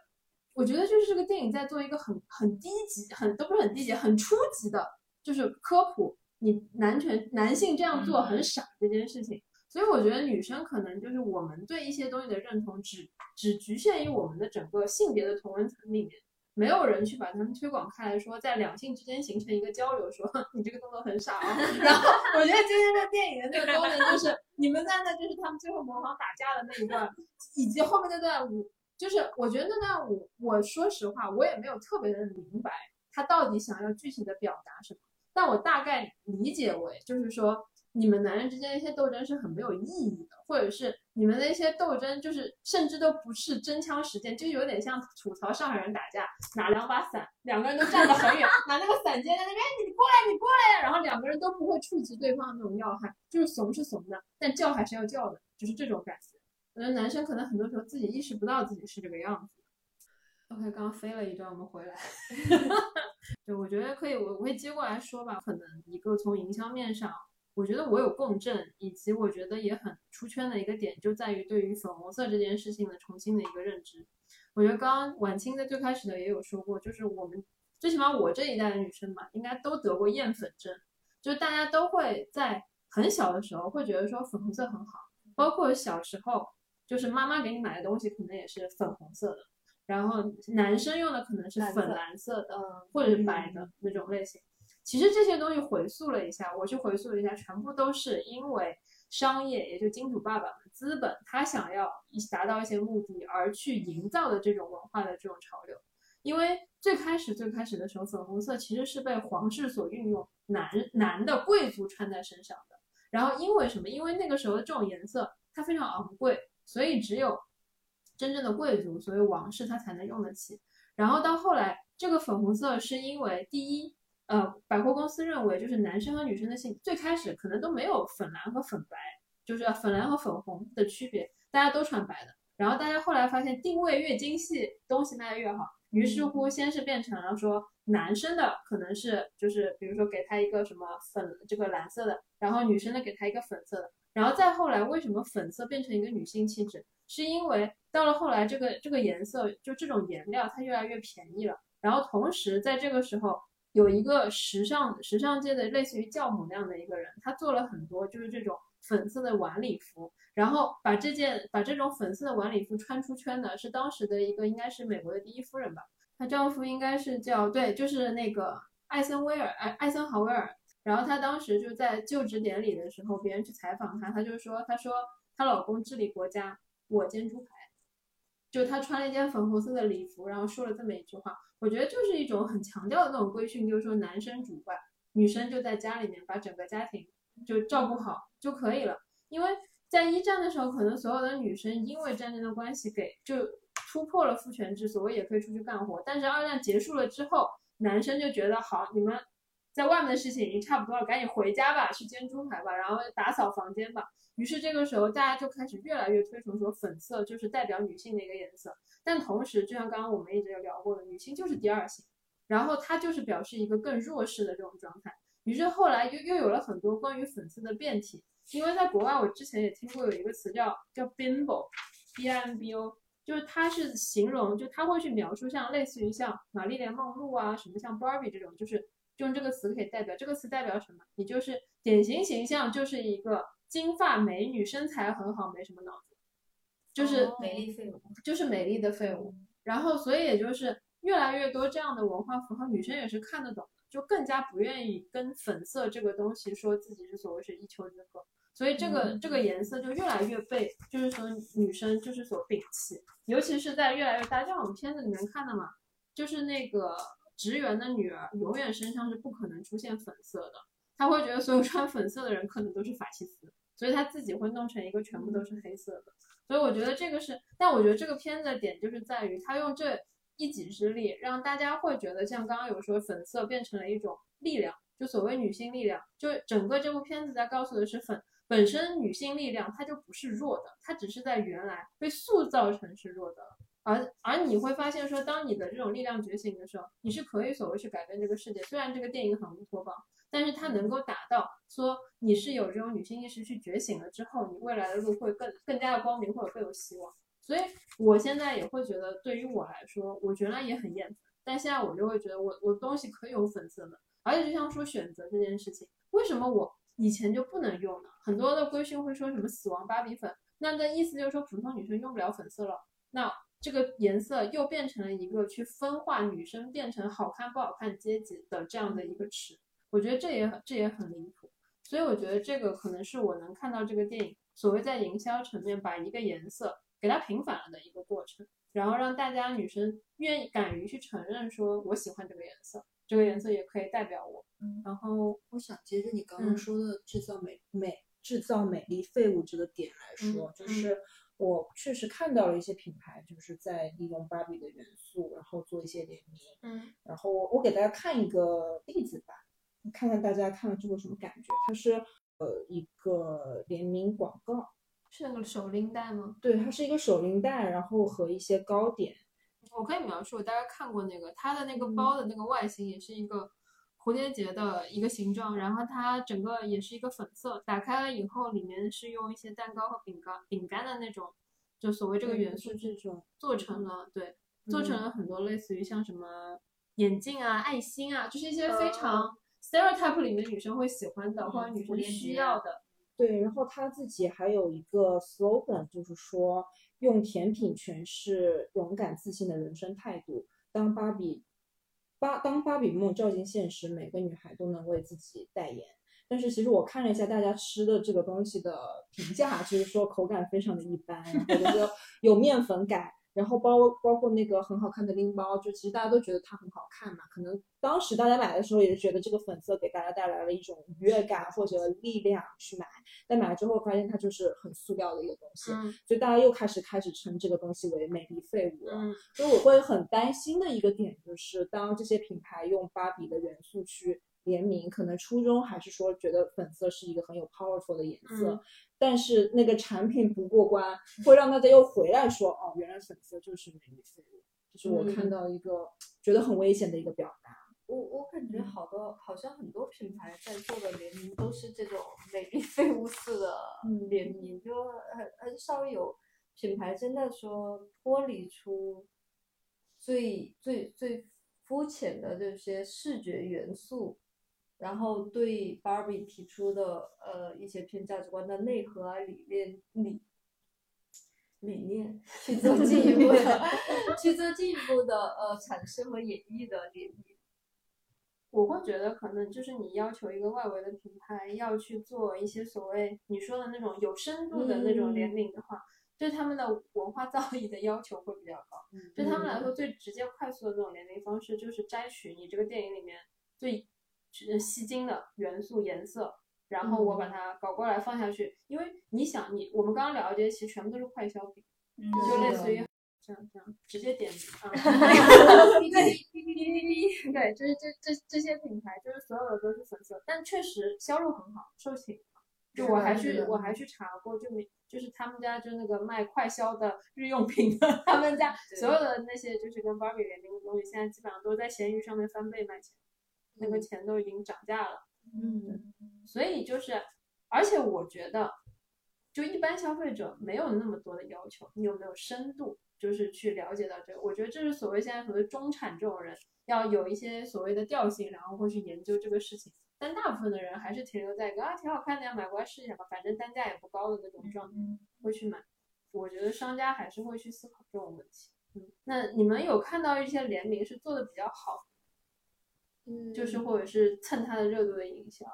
我觉得就是这个电影在做一个很很低级、很都不是很低级、很初级的，就是科普你男权男性这样做很傻这件事情。所以我觉得女生可能就是我们对一些东西的认同只只局限于我们的整个性别的同文层里面。没有人去把他们推广开来，说在两性之间形成一个交流，说你这个动作很傻啊。然后我觉得今天的电影的那个功能就是，你们在那就是他们最后模仿打架的那一段，以及后面那段舞，就是我觉得那段舞，我说实话我也没有特别的明白他到底想要具体的表达什么，但我大概理解为就是说。你们男人之间的一些斗争是很没有意义的，或者是你们的一些斗争，就是甚至都不是真枪实剑，就有点像吐槽上海人打架，拿两把伞，两个人都站得很远，拿那个伞尖在那边，你过来，你过来呀，然后两个人都不会触及对方的那种要害，就是怂是怂的，但叫还是要叫的，就是这种感觉。我觉得男生可能很多时候自己意识不到自己是这个样子。OK，刚刚飞了一段，我们回来。对，我觉得可以，我我会接过来说吧。可能一个从营销面上。我觉得我有共振，以及我觉得也很出圈的一个点，就在于对于粉红色这件事情的重新的一个认知。我觉得刚刚晚清在最开始的也有说过，就是我们最起码我这一代的女生吧，应该都得过厌粉症，就是大家都会在很小的时候会觉得说粉红色很好，包括小时候就是妈妈给你买的东西可能也是粉红色的，然后男生用的可能是粉蓝色的或者是白的那种类型。其实这些东西回溯了一下，我去回溯了一下，全部都是因为商业，也就金主爸爸们资本，他想要达到一些目的而去营造的这种文化的这种潮流。因为最开始最开始的时候，粉红色其实是被皇室所运用，男男的贵族穿在身上的。然后因为什么？因为那个时候的这种颜色它非常昂贵，所以只有真正的贵族，所谓王室他才能用得起。然后到后来，这个粉红色是因为第一。呃，百货公司认为就是男生和女生的性最开始可能都没有粉蓝和粉白，就是粉蓝和粉红的区别，大家都穿白的。然后大家后来发现定位越精细，东西卖的越好，于是乎先是变成了说男生的可能是就是比如说给他一个什么粉这个蓝色的，然后女生的给他一个粉色的。然后再后来为什么粉色变成一个女性气质，是因为到了后来这个这个颜色就这种颜料它越来越便宜了，然后同时在这个时候。有一个时尚时尚界的类似于教母那样的一个人，他做了很多就是这种粉色的晚礼服，然后把这件把这种粉色的晚礼服穿出圈的是当时的一个应该是美国的第一夫人吧，她丈夫应该是叫对，就是那个艾森威尔艾艾森豪威尔，然后她当时就在就职典礼的时候，别人去采访她，她就说她说她老公治理国家，我煎猪排。就她穿了一件粉红色的礼服，然后说了这么一句话，我觉得就是一种很强调的那种规训，就是说男生主外，女生就在家里面把整个家庭就照顾好就可以了。因为在一战的时候，可能所有的女生因为战争的关系给就突破了父权制，所谓也可以出去干活。但是二战结束了之后，男生就觉得好，你们在外面的事情已经差不多了，赶紧回家吧，去煎猪排吧，然后打扫房间吧。于是这个时候，大家就开始越来越推崇说粉色就是代表女性的一个颜色。但同时，就像刚刚我们一直有聊过的，女性就是第二性，然后它就是表示一个更弱势的这种状态。于是后来又又有了很多关于粉色的辩题，因为在国外我之前也听过有一个词叫叫 bimbo，b i m b o，就是它是形容，就它会去描述像类似于像玛丽莲梦露啊，什么像 Barbie 这种，就是用这个词可以代表这个词代表什么？你就是典型形象就是一个金发美女，身材很好，没什么脑子，就是美丽废物。就是美丽的废物。然后，所以也就是越来越多这样的文化符号，女生也是看得懂的，就更加不愿意跟粉色这个东西说自己是所谓是一丘之貉。所以这个这个颜色就越来越被，就是说女生就是所摒弃，尤其是在越来越大，就像我们片子里面看的嘛，就是那个职员的女儿永远身上是不可能出现粉色的，她会觉得所有穿粉色的人可能都是法西斯，所以她自己会弄成一个全部都是黑色的。所以我觉得这个是，但我觉得这个片子的点就是在于他用这一己之力，让大家会觉得像刚刚有说粉色变成了一种力量，就所谓女性力量，就整个这部片子在告诉的是粉本身女性力量它就不是弱的，它只是在原来被塑造成是弱的，而而你会发现说，当你的这种力量觉醒的时候，你是可以所谓去改变这个世界。虽然这个电影很乌托邦，但是它能够达到说你是有这种女性意识去觉醒了之后，你未来的路会更更加的光明，或者更有希望。所以我现在也会觉得，对于我来说，我原来也很厌粉，但现在我就会觉得我我东西可以有粉色的，而且就像说选择这件事情，为什么我以前就不能用呢？很多的规训会说什么死亡芭比粉，那的意思就是说普通女生用不了粉色了，那这个颜色又变成了一个去分化女生变成好看不好看阶级的这样的一个尺，我觉得这也很这也很离谱，所以我觉得这个可能是我能看到这个电影所谓在营销层面把一个颜色给它平反了的一个过程，然后让大家女生愿意敢于去承认说我喜欢这个颜色，这个颜色也可以代表我，然后我想接着你刚嗯。刚说的制造美美制造美丽废物这个点来说，嗯就是我确实看到了一些品牌就是在利用芭比的元素，然后做一些联名。嗯然后我我给大家看一个例子吧，看看大家看了之后什么感觉。它是呃一个联名广告，是那个手拎袋吗？对，它是一个手拎袋，然后和一些糕点。我可以描述，我大概看过那个，它的那个包的那个外形也是一个蝴蝶结的一个形状，然后它整个也是一个粉色，打开了以后里面是用一些蛋糕和饼干饼干的那种，就所谓这个元素是这种做成了，对，做成了很多类似于像什么眼镜啊、爱心啊，就是一些非常 stereotype 里面女生会喜欢的或者女生需要的，对，然后他自己还有一个 slogan，就是说用甜品诠释勇敢自信的人生态度。当芭比芭当芭比梦照进现实，每个女孩都能为自己代言。但是其实我看了一下大家吃的这个东西的评价，就是说口感非常的一般，我觉得有面粉感，然后包包括那个很好看的拎包，就其实大家都觉得它很好看嘛。可能当时大家买的时候也是觉得这个粉色给大家带来了一种愉悦感或者力量去买，但买了之后发现它就是很塑料的一个东西，嗯所以大家又开始开始称这个东西为美丽废物了。嗯所以我会很担心的一个点就是，当这些品牌用芭比的元素去联名，可能初衷还是说觉得粉色是一个很有 powerful 的颜色，嗯但是那个产品不过关，会让大家又回来说，哦，原来粉色就是美丽废物。就是我看嗯到一个、觉得很危险的一个表达。我我感觉好多好像很多品牌在做的联名都是这种美丽 废物式的联名，就很很少有品牌真的说脱离出最最最肤浅的这些视觉元素，然后对 Barbie 提出的呃一些偏价值观的内核啊理念理理念去做进一步的 去做进一步的呃阐释和演绎的联名。我会觉得可能就是你要求一个外围的品牌要去做一些所谓你说的那种有深度的那种联名的话，对他们的文化造诣的要求会比较高。对他们来说，最直接快速的这种联名方式就是摘取你这个电影里面最呃吸睛的元素颜色，然后我把它搞过来放下去。因为你想，你我们刚刚聊的这些其实全部都是快消品，就类似于这样这样直接点名啊。对，就是这这这些品牌，就是所有的都是粉色，但确实销路很好，售罄。就我还去我还去查过，就没就是他们家就那个卖快销的日用品的，他们家所有的那些就是跟 Barbie 联名的东西，现在基本上都在闲鱼上面翻倍卖钱，那个钱都已经涨价了。嗯，所以就是，而且我觉得，就一般消费者没有那么多的要求，你有没有深度，就是去了解到这个？我觉得这是所谓现在所谓中产这种人要有一些所谓的调性，然后会去研究这个事情。但大部分的人还是停留在一个啊挺好看的呀，买过来试一下吧，反正单价也不高的那种状态，会去买。我觉得商家还是会去思考这种问题。嗯，那你们有看到一些联名是做的比较好，嗯，就是或者是蹭它的热度的营销？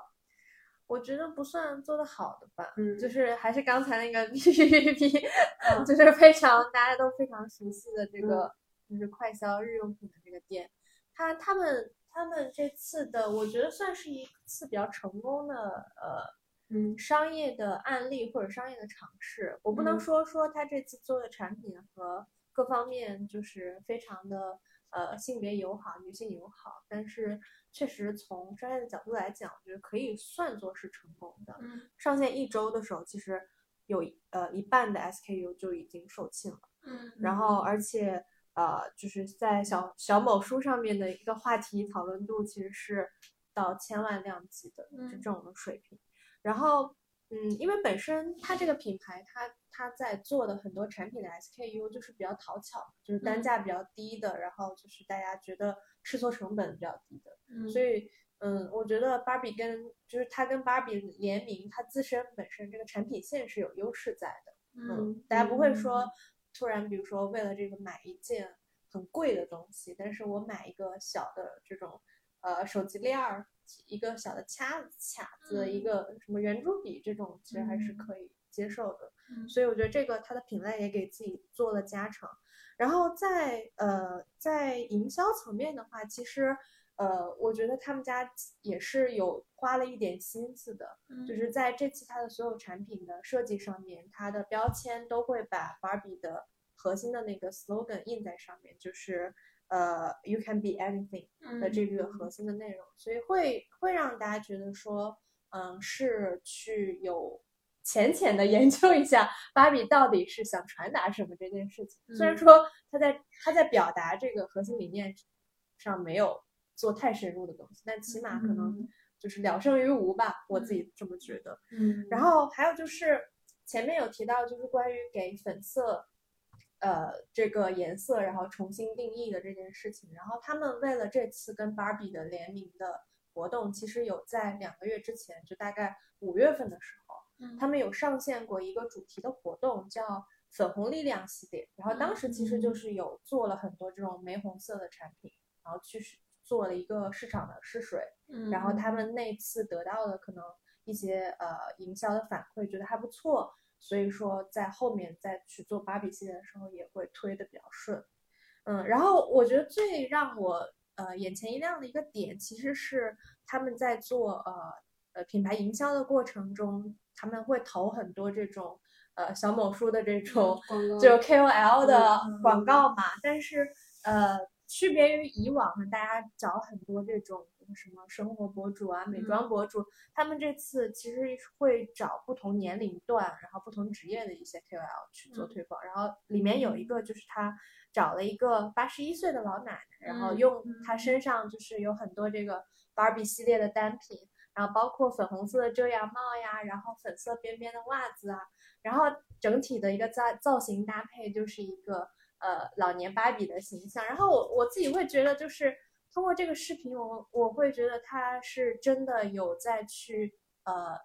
我觉得不算做的好的吧，嗯。就是还是刚才那个 就是非常大家都非常熟悉的这个，就是快销日用品的这个店，他他们他们这次的，我觉得算是一次比较成功的呃嗯。商业的案例或者商业的尝试。我不能嗯。说说他这次做的产品和各方面就是非常的呃性别友好、女性友好，但是确实从商业的角度来讲，我觉得可以算作是成功的。嗯上线一周的时候，其实有一呃一半的 SKU 就已经售罄了。嗯然后而且呃，就是在小小某书上面的一个话题讨论度其实是到千万量级的，就嗯这种的水平。然后嗯，因为本身它这个品牌它它在做的很多产品的 SKU 就是比较讨巧，就是单嗯价比较低的，然后就是大家觉得试错成本比较低的。嗯，所以，嗯，我觉得芭比跟就是它跟芭比联名，它自身本身这个产品线是有优势在的。嗯，大家不会说突然，比如说为了这个买一件很贵的东西，但是我买一个小的这种呃手机链儿，一个小的卡子、卡子，一个什么圆珠笔这种，其实还是可以接受的。嗯。所以我觉得这个它的品类也给自己做了加成。然后在呃在营销层面的话，其实呃我觉得他们家也是有花了一点心思的，嗯就是在这次它的所有产品的设计上面，它的标签都会把 Barbie 的核心的那个 slogan 印在上面，就是呃 You can be anything 的这个核心的内容，所以会会让大家觉得说，嗯，是去有浅浅的 研究一下芭比到底是想传达什么这件事情。虽然嗯。说他在他在表达这个核心理念上没有做太深入的东西，但起码可能就是了胜于无吧，我自己这么觉得。嗯，然后还有就是前面有提到，就是关于给粉色，呃，这个颜色然后重新定义的这件事情。然后他们为了这次跟芭比的联名的活动，其实有在两个月之前，就大概五月份的时候，嗯他们有上线过一个主题的活动，叫粉红力量系列。然后当时其实就是有做了很多这种玫红色的产品，然后去做了一个市场的试水。嗯然后他们那次得到的可能一些呃营销的反馈，觉得还不错，所以说在后面再去做芭比系列的时候也会推的比较顺。嗯，然后我觉得最让我呃眼前一亮的一个点，其实是他们在做呃呃品牌营销的过程中，他们会投很多这种呃小某书的这种就 KOL 的嗯广告嘛，但是呃区别于以往呢，大家找很多这种什么生活博主啊、美妆博主，他们这次其实会找不同年龄段，然后不同职业的一些 KOL 去做嗯。推广，然后里面有一个就是他找了一个八十一岁的老奶奶，然后嗯用她身上就是有很多这个芭比系列的单品，然后包括粉红色的遮阳帽呀，然后粉色边边的袜子啊，然后整体的一个造造型搭配就是一个呃老年芭比的形象。然后我我自己会觉得，就是通过这个视频，我我会觉得他是真的有在去呃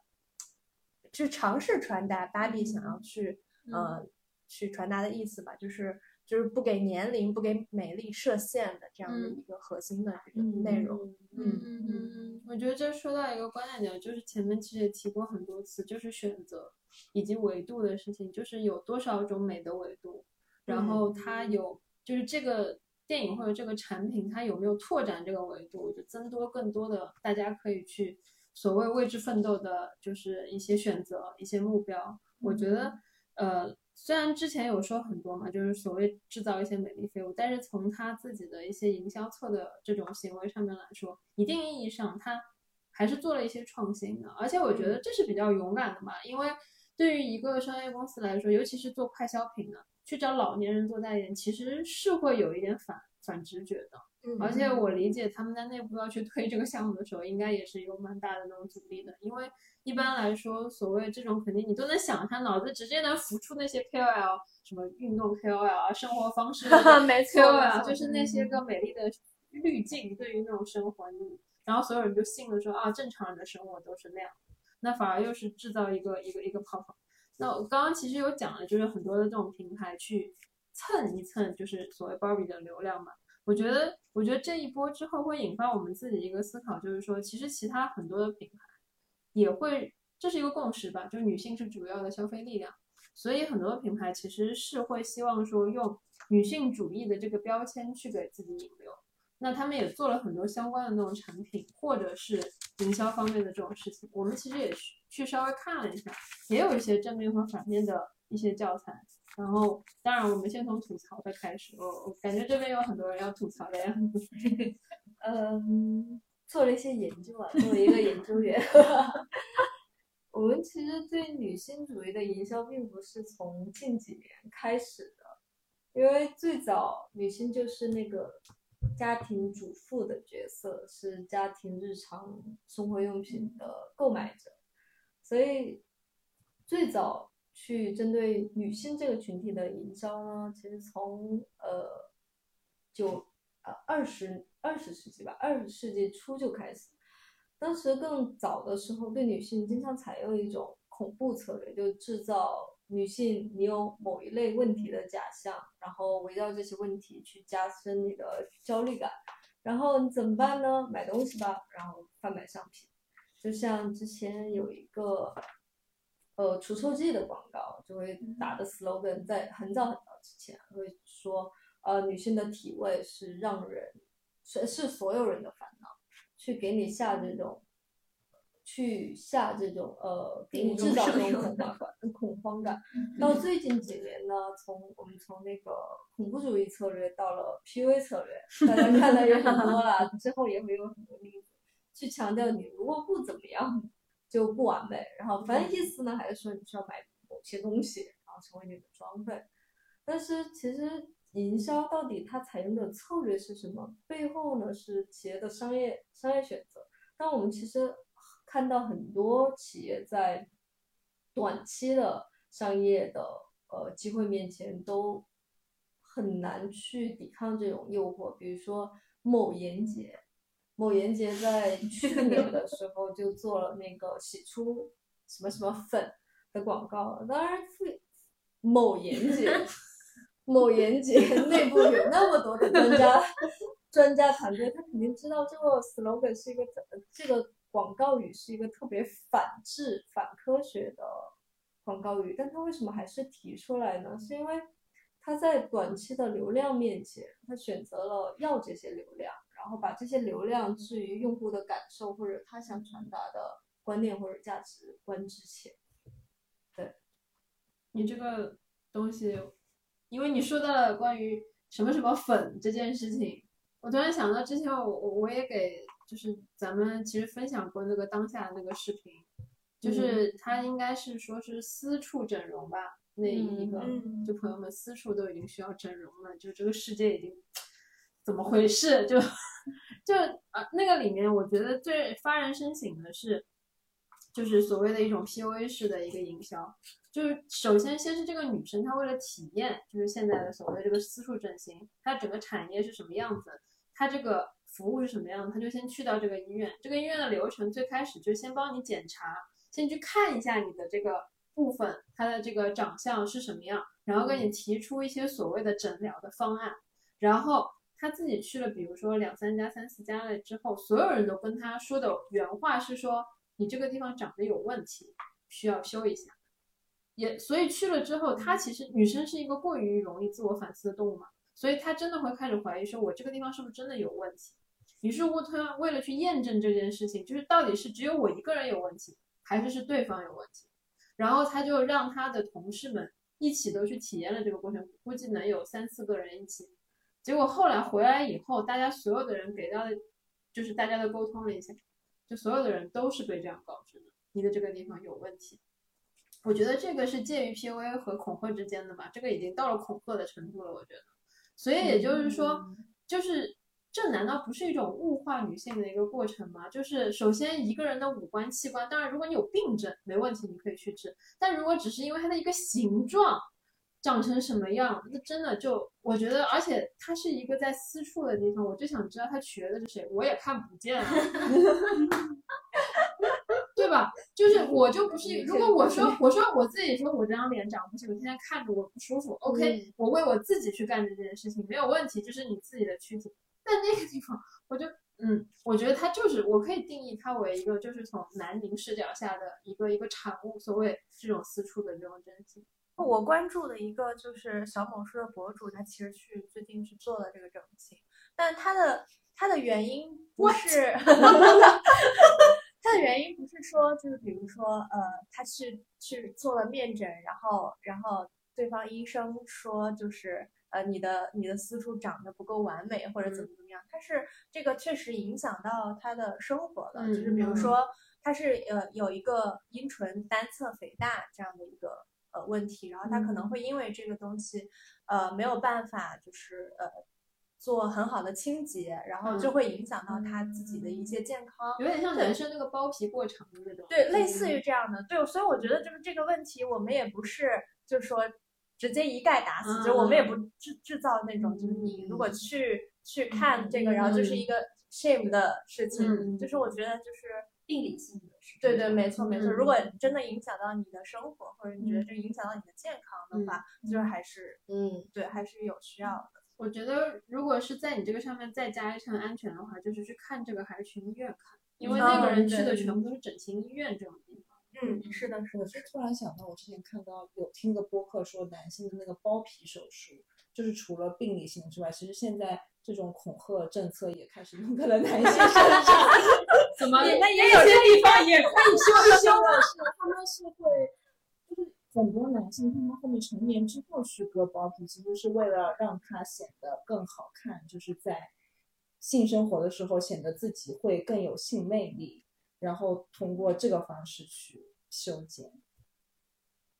去尝试传达芭比想要去呃去传达的意思吧，就是就是不给年龄、不给美丽设限的这样的嗯一个核心的这个内容。嗯嗯嗯嗯，我觉得这说到一个关键点，就是前面其实也提过很多次，就是选择以及维度的事情，就是有多少种美的维度，然后它有就是这个电影或者这个产品，它有没有拓展这个维度，就增多更多的大家可以去所谓为之奋斗的，就是一些选择、一些目标。我觉得，呃，虽然之前有说很多嘛，就是所谓制造一些美丽废物，但是从他自己的一些营销策的这种行为上面来说，一定意义上他还是做了一些创新的，而且我觉得这是比较勇敢的嘛，因为对于一个商业公司来说，尤其是做快消品的，去找老年人做代言，其实是会有一点反反直觉的。而且我理解他们在内部要去推这个项目的时候，应该也是有蛮大的那种阻力的，因为一般来说，所谓这种肯定你都能想象，脑子直接能浮出那些 KOL，什么运动 KOL 啊，生活方式 没错 KOL，就是那些个美丽的滤镜对于那种生活，你然后所有人就信了说啊，正常人的生活都是那样，那反而又是制造一个一个一个泡泡。那我刚刚其实有讲了，就是很多的这种平台去蹭一蹭，就是所谓 Barbie 的流量嘛。我觉得，我觉得这一波之后会引发我们自己一个思考，就是说，其实其他很多的品牌也会，这是一个共识吧，就是女性是主要的消费力量，所以很多品牌其实是会希望说用女性主义的这个标签去给自己引流。那他们也做了很多相关的那种产品，或者是营销方面的这种事情。我们其实也是去稍微看了一下，也有一些正面和反面的一些教材。然后，当然，我们先从吐槽的开始。我我感觉这边有很多人要吐槽的呀。嗯，做了一些研究啊，作为一个研究员，我们其实对女性主义的营销并不是从近几年开始的，因为最早女性就是那个家庭主妇的角色，是家庭日常生活用品的购买者，所以最早。去针对女性这个群体的营销呢，其实从呃九呃二十二十世纪吧，二十世纪初就开始。当时更早的时候，对女性经常采用一种恐怖策略，就制造女性你有某一类问题的假象，然后围绕这些问题去加深你的焦虑感。然后你怎么办呢？买东西吧，然后贩卖商品。就像之前有一个。呃，除臭剂的广告就会打的 slogan，在很早很早之前会说，呃，女性的体味是让人是是所有人的烦恼，去给你下这种，去下这种呃，给你制造这种恐慌感，恐慌感。到最近几年呢，从我们从那个恐怖主义策略到了 PUA 策略，大家看的也很多了，之后也会有很多例子，去强调你如果不怎么样。就不完美，然后反正意思呢，还是说你需要买某些东西，然后成为你的装备。但是其实营销到底它采用的策略是什么？背后呢是企业的商业商业选择。但我们其实看到很多企业在短期的商业的呃机会面前都很难去抵抗这种诱惑，比如说某言洁。某言洁在去年的时候就做了那个洗出什么什么粉的广告，当然，某言洁，某言洁内部有那么多的专家 专家团队，他肯定知道这个 slogan 是一个这个广告语是一个特别反智、反科学的广告语，但他为什么还是提出来呢？是因为他在短期的流量面前，他选择了要这些流量。然后把这些流量置于用户的感受或者他想传达的观念或者价值观之前。对，你这个东西，因为你说到了关于什么什么粉这件事情，我突然想到之前我我我也给就是咱们其实分享过那个当下那个视频，就是他应该是说是私处整容吧，那一个就朋友们私处都已经需要整容了，就这个世界已经。怎么回事？就就啊，那个里面我觉得最发人深省的是，就是所谓的一种 PUA 式的一个营销。就是首先先是这个女生，她为了体验，就是现在的所谓这个私处整形，它整个产业是什么样子，它这个服务是什么样，她就先去到这个医院。这个医院的流程最开始就先帮你检查，先去看一下你的这个部分，它的这个长相是什么样，然后给你提出一些所谓的诊疗的方案，然后。他自己去了，比如说两三家、三四家了之后，所有人都跟他说的原话是说：“你这个地方长得有问题，需要修一下。”也所以去了之后，他其实女生是一个过于容易自我反思的动物嘛，所以她真的会开始怀疑说：“我这个地方是不是真的有问题？”于是沃特为了去验证这件事情，就是到底是只有我一个人有问题，还是是对方有问题，然后他就让他的同事们一起都去体验了这个过程，估计能有三四个人一起。结果后来回来以后，大家所有的人给到的，就是大家都沟通了一下，就所有的人都是被这样告知的，你的这个地方有问题。我觉得这个是介于 PUA 和恐吓之间的吧，这个已经到了恐吓的程度了，我觉得。所以也就是说，就是这难道不是一种物化女性的一个过程吗？就是首先一个人的五官器官，当然如果你有病症没问题，你可以去治，但如果只是因为它的一个形状长成什么样，那真的就我觉得，而且它是一个在私处的地方，我就想知道他瘸的是谁，我也看不见啊。对吧？就是我就不是，如果我说我说我自己说我这张脸长不行，我现在看着我不舒服，OK，我为我自己去干这件事情没有问题，这是你自己的躯体。但那个地方，我就嗯，我觉得它就是我可以定义它为一个就是从南宁视角下的一个一个产物，所谓这种私处的这种真心。我关注的一个就是小某书的博主，他其实去最近去做了这个整形，但他的他的原因不是。他的原因不是说，就是比如说，呃，他去去做了面诊，然后，然后对方医生说，就是呃，你的你的私处长得不够完美，或者怎么怎么样。他是这个确实影响到他的生活了，就是比如说，他是呃有一个阴唇单侧肥大这样的一个呃问题，然后他可能会因为这个东西，呃，没有办法就是呃。做很好的清洁，然后就会影响到他自己的一些健康，有点像男生那个包皮过长的那种。对，类似于这样的。对，所以我觉得就是这个问题，我们也不是就是说直接一概打死，就我们也不制制造那种，就是你如果去去看这个，然后就是一个 shame 的事情，就是我觉得就是病理性的事。对对，没错没错。如果真的影响到你的生活，或者你觉得这影响到你的健康的话，就是还是嗯，对，还是有需要的。我觉得，如果是在你这个上面再加一层安全的话，就是去看这个还是去医院看，因为那个人去的全部都是整形医院这种地方。嗯，是的，是的。我是突然想到，我之前看到有听个播客说，男性的那个包皮手术，就是除了病理性之外，其实现在这种恐吓政策也开始用在了男性身上。怎么？那也有些地方也可以修一修的是，他们是会。就是很多男性他们后面成年之后去割包皮，其实是为了让他显得更好看，就是在性生活的时候显得自己会更有性魅力，然后通过这个方式去修剪。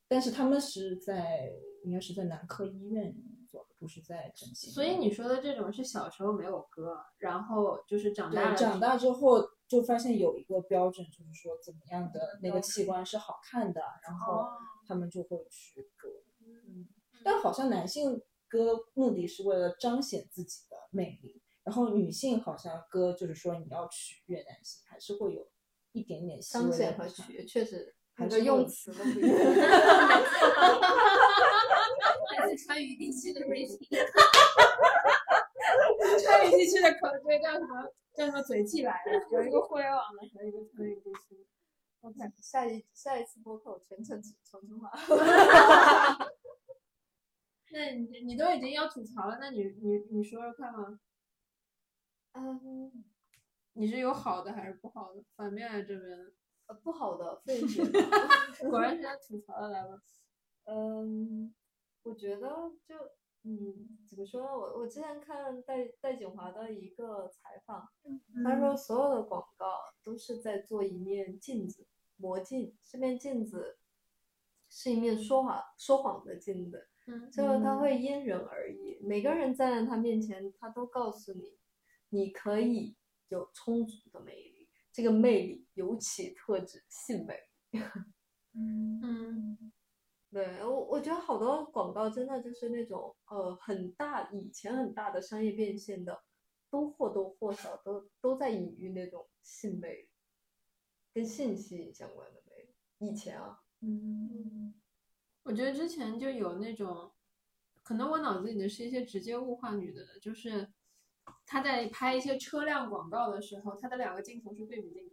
但是他们是在应该是在男科医院做的，不是在整形。所以你说的这种是小时候没有割，然后就是长大长大之后就发现有一个标准，就是说怎么样的那个器官是好看的，然后。他们就会去割，嗯，但好像男性割目的是为了彰显自己的魅力，然后女性好像割就是说你要取悦男性，还是会有一点点彰显和取悦，确实还是用词的不一样。来自川渝地区的 rating，川渝地区的口这叫什么？叫什么嘴气来了？有一个互联网的，还有一个川渝地区。OK，下一下一次播客我全程只重庆话。那你你都已经要吐槽了，那你你你说说看嘛？嗯，你是有好的还是不好的？反面还是正面的？呃，不好的，废品。果然是要吐槽的来了。嗯，我觉得就嗯，怎么说？我我之前看戴戴景华的一个采访，他说所有的广告都是在做一面镜子。魔镜，这面镜子是一面说谎说谎的镜子，嗯，所以它会因人而异。每个人站在他面前，他都告诉你，你可以有充足的魅力，这个魅力尤其特指性魅力。嗯 嗯，对我我觉得好多广告真的就是那种呃很大以前很大的商业变现的，都或多或少都都在隐喻那种性魅力。跟信息相关的美？以前啊，嗯，我觉得之前就有那种，可能我脑子里的是一些直接物化女的，就是他在拍一些车辆广告的时候，他的两个镜头是对比镜，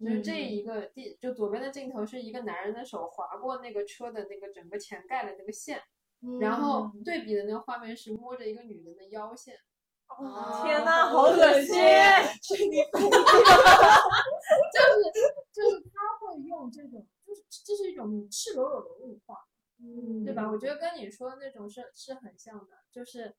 就是这一个第就左边的镜头是一个男人的手划过那个车的那个整个前盖的那个线，然后对比的那个画面是摸着一个女人的腰线。天 呐，好恶心！就是 就是他会用这种，就是这是一种赤裸裸的物化，嗯，对吧？我觉得跟你说的那种是是很像的，就是，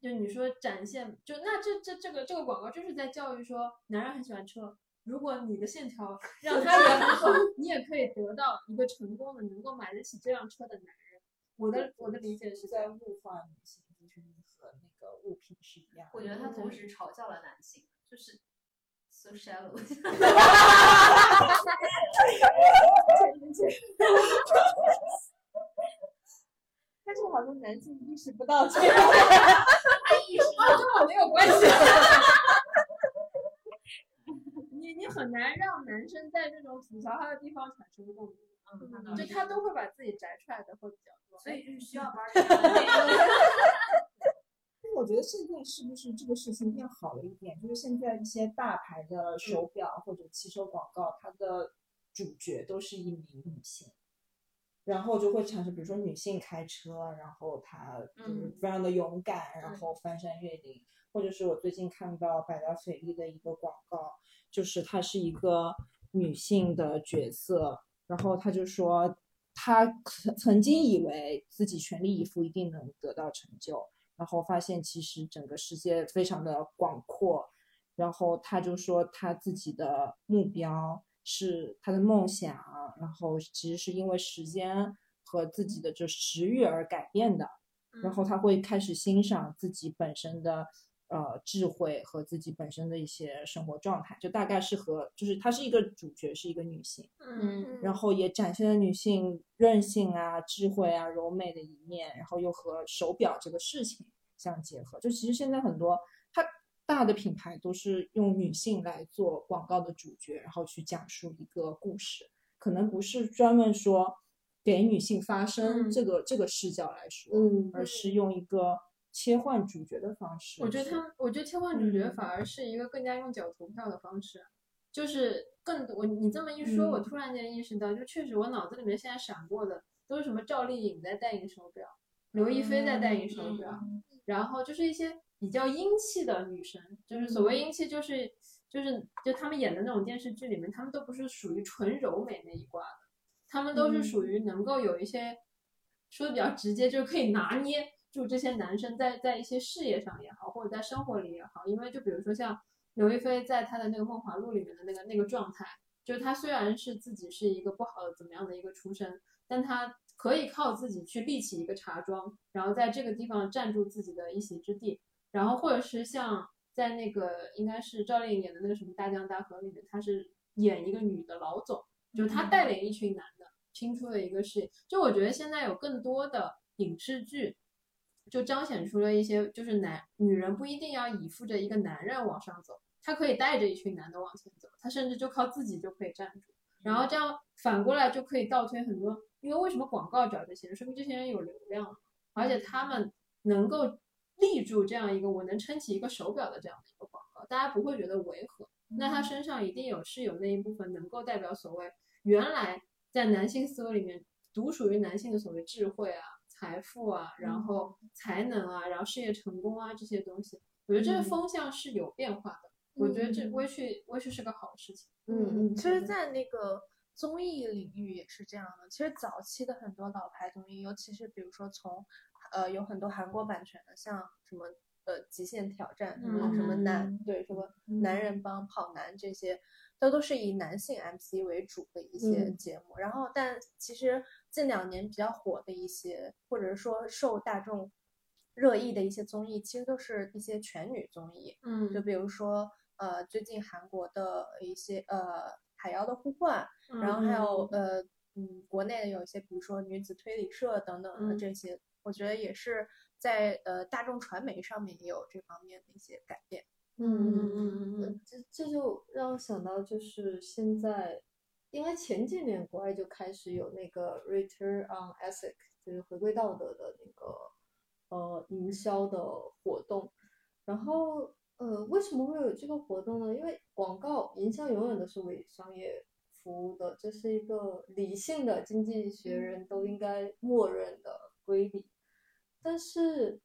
就你说展现，就那这这这个这个广告就是在教育说，男人很喜欢车，如果你的线条 让他也很好，你也可以得到一个成功的能够买得起这辆车的男人。我的我的理解是在，物化女性，就是你和那个物品是一样的。我觉得他同时嘲笑了男性，就是 so shallow。但是好多男性意识不到这个。他意识到跟我没有关系。你你很难让男生在这种吐槽他的地方产生共鸣，嗯，就他都会把自己摘出来的会比较多。所以就是需要是 我觉得现在是不是这个事情变好了一点？就是现在一些大牌的手表或者汽车广告，它的主角都是一名女性，然后就会产生，比如说女性开车，然后她就是嗯非常的勇敢，然后翻山越岭，或者是我最近看到百达翡丽的一个广告，就是她是一个女性的角色，然后她就说她曾曾经以为自己全力以赴一定能得到成就。然后发现其实整个世界非常的广阔，然后她就说她自己的目标是她的梦想，然后其实是因为时间和自己的这食欲而改变的，然后他会开始欣赏自己本身的呃智慧和自己本身的一些生活状态，就大概是和就是她是一个主角是一个女性，嗯然后也展现了女性韧性啊、智慧啊、柔美的一面，然后又和手表这个事情相结合。就其实现在很多它大的品牌都是用女性来做广告的主角，然后去讲述一个故事，可能不是专门说给女性发声嗯这个、这个视角来说，嗯而是用一个切换主角的方式。我觉得他们，我觉得切换主角反而是一个更加用脚投票的方式，就是更多。我你这么一说，我嗯突然间意识到，就确实我脑子里面现在闪过的都是什么赵丽颖在代言手表，刘亦菲在代言手表，然后就是一些比较英气的女生，就是所谓英气，就是就是就他们演的那种电视剧里面，他们都不是属于纯柔美那一挂的，他们都是属于能够有一些说的比较直接，就是可以拿捏住这些男生在在一些事业上也好，或者在生活里也好，因为就比如说像刘亦菲在她的那个《梦华录》里面的那个那个状态，就是她虽然是自己是一个不好的怎么样的一个出身，但她可以靠自己去立起一个茶庄，然后在这个地方站住自己的一席之地，然后或者是像在那个应该是赵丽颖演的那个什么《大江大河》里面，她是演一个女的老总，就是她带领一群男的拼出了一个事业。就我觉得现在有更多的影视剧，就彰显出了一些，就是男女人不一定要依附着一个男人往上走，她可以带着一群男的往前走，她甚至就靠自己就可以站住。然后这样反过来就可以倒推很多，因为为什么广告找这些人，说明这些人有流量，而且他们能够立住这样一个我能撑起一个手表的这样的一个广告，大家不会觉得违和。那他身上一定有是有那一部分能够代表所谓原来在男性思维里面独属于男性的所谓智慧啊、财富啊，然后才能啊，然后事业成功啊这些东西，我觉得这个风向是有变化的。我觉得这微趣微趣是个好事情。嗯嗯，其实，在那个综艺领域也是这样的。其实早期的很多老牌综艺，尤其是比如说从呃有很多韩国版权的，像什么呃极限挑战，什么什么男对什么男人帮跑男这些，都都是以男性 MC 为主的一些嗯节目。然后，但其实近两年比较火的一些，或者说受大众热议的一些综艺，其实都是一些全女综艺。嗯就比如说呃，最近韩国的一些呃海妖的呼唤，然后还有呃嗯国内的有一些，比如说女子推理社等等的嗯这些，我觉得也是在呃大众传媒上面也有这方面的一些改变。嗯嗯嗯嗯这这就让我想到，就是现在，应该前几年国外就开始有那个 Return on Ethic，就是回归道德的那个呃营销的活动。然后呃，为什么会有这个活动呢？因为广告营销永远都是为商业服务的，这是一个理性的经济学人都应该默认的规律。但是，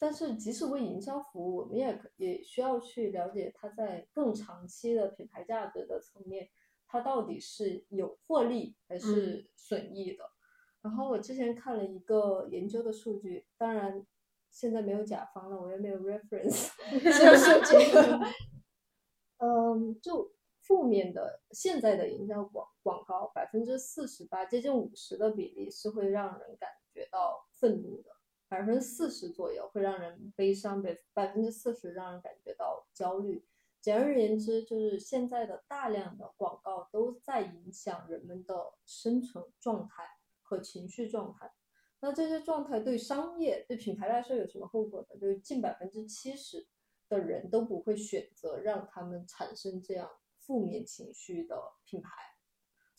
但是即使为营销服务，我们也可也需要去了解它在更长期的品牌价值的层面，它到底是有获利还是损益的。然后我之前看了一个研究的数据，当然现在没有甲方了，我也没有 reference 这个数据。嗯，就负面的现在的营销广广告，百分之四十八，接近五十的比例是会让人感觉到愤怒的，百分之四十左右会让人悲伤，百百分之四十让人感觉到焦虑。简而言之，就是现在的大量的广告都在影响人们的生存状态和情绪状态。那这些状态对商业、对品牌来说有什么后果呢？就是近百分之七十的人都不会选择让他们产生这样负面情绪的品牌。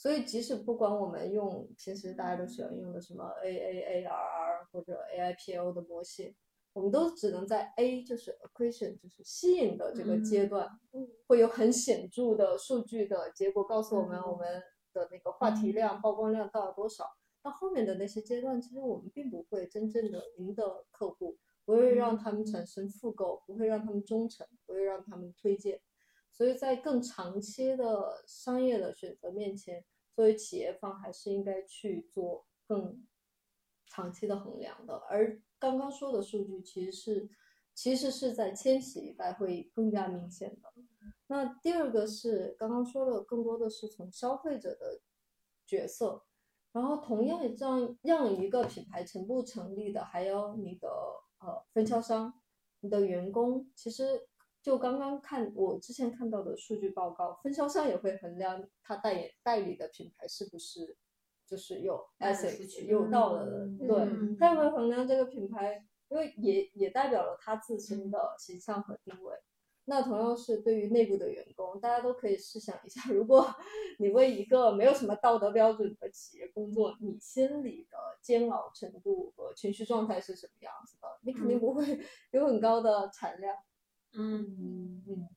所以，即使不管我们用平时大家都喜欢用的什么 AAARR 或者 AIPO 的模型，我们都只能在 A 就是 acquisition 就是吸引的这个阶段，会有很显著的数据的结果告诉我们我们的那个话题量、曝光量到了多少。到后面的那些阶段，其实我们并不会真正的赢得客户，不会让他们产生复购，不会让他们忠诚，不会让他们推荐。所以在更长期的商业的选择面前，作为企业方还是应该去做更长期的衡量的。而刚刚说的数据其实是其实是在千禧一代会更加明显的。那第二个是刚刚说的，更多的是从消费者的角色。然后，同样这样让一个品牌成不成立的，还有你的呃分销商、你的员工。其实就刚刚看我之前看到的数据报告，分销商也会衡量他代言代理的品牌是不是就是有 asset 有到了的，对，他也会衡量这个品牌，因为也也代表了他自身的形象和定位。那同样是对于内部的员工，大家都可以试想一下，如果 你为一个没有什么道德标准的企业工作，你心里的煎熬程度和情绪状态是什么样子的？你肯定不会 有很高的产量。嗯嗯嗯，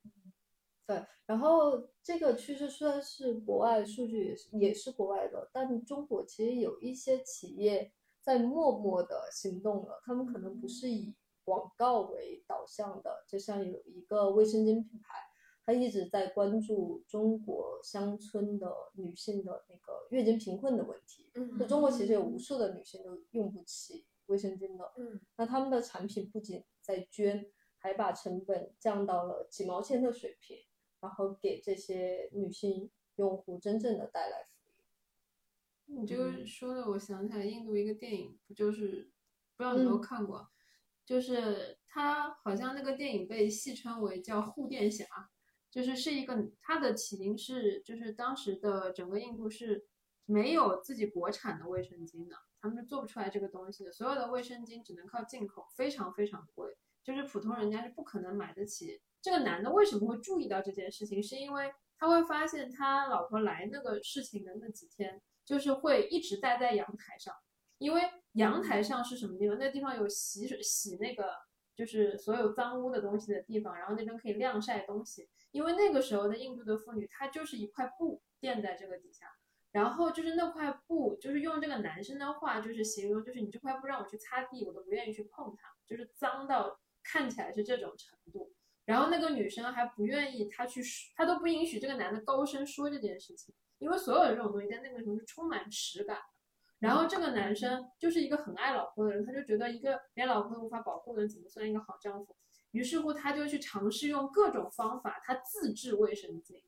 对。然后这个趋势虽然是国外数据也是也是国外的，但中国其实有一些企业在默默的行动了，他们可能不是以。广告为导向的，就像有一个卫生巾品牌，他一直在关注中国乡村的女性的那个月经贫困的问题。嗯，就中国其实有无数的女性都用不起卫生巾的。嗯，那他们的产品不仅在捐，还把成本降到了几毛钱的水平，然后给这些女性用户真正的带来福利。你这个说的，我想起来印度一个电影，不就是不知道你有没有看过？就是它好像那个电影被戏称为叫护垫侠，就是是一个它的起因是就是当时的整个印度是没有自己国产的卫生巾的，他们是做不出来这个东西的，所有的卫生巾只能靠进口，非常非常贵，就是普通人家是不可能买得起。这个男的为什么会注意到这件事情？是因为他会发现他老婆来那个事情的那几天，就是会一直待在阳台上。因为阳台上是什么地方？那地方有洗水、洗那个就是所有脏污的东西的地方，然后那边可以晾晒东西。因为那个时候的印度的妇女，她就是一块布垫在这个底下，然后就是那块布，就是用这个男生的话就是形容，就是你这块布让我去擦地，我都不愿意去碰它，就是脏到看起来是这种程度。然后那个女生还不愿意她去，她都不允许这个男的高声说这件事情，因为所有的这种东西在那个时候是充满耻感。然后这个男生就是一个很爱老婆的人，他就觉得一个连老婆都无法保护的人怎么算一个好丈夫？于是乎，他就去尝试用各种方法，他自制卫生巾，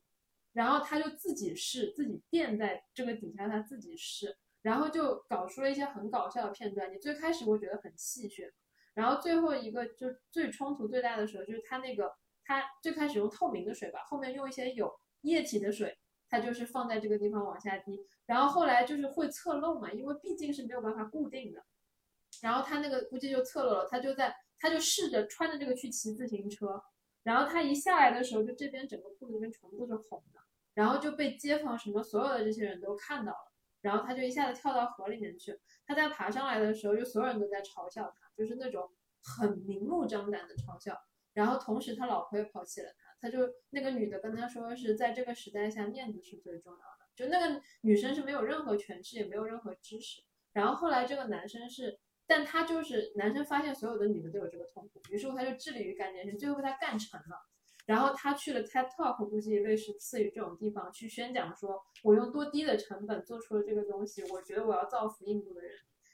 然后他就自己试，自己垫在这个底下，他自己试，然后就搞出了一些很搞笑的片段。你最开始会觉得很戏谑，然后最后一个就最冲突最大的时候，就是他那个他最开始用透明的水吧，后面用一些有液体的水。它就是放在这个地方往下滴，然后后来就是会侧漏嘛，因为毕竟是没有办法固定的，然后他那个估计就侧漏了，他就在他就试着穿着这个去骑自行车，然后他一下来的时候，就这边整个裤子这边全部都是红的，然后就被街坊什么所有的这些人都看到了，然后他就一下子跳到河里面去，他在爬上来的时候，就所有人都在嘲笑他，就是那种很明目张胆的嘲笑，然后同时他老婆也抛弃了他。他就那个女的跟他说是在这个时代下面子是最重要的，就那个女生是没有任何权势也没有任何知识，然后后来这个男生是，但他就是男生发现所有的女的都有这个痛苦，于是乎他就致力于干这件事，最后被他干成了，然后他去了 TED Talk，估计类似次于这种地方去宣讲说，我用多低的成本做出了这个东西，我觉得我要造福印度的人。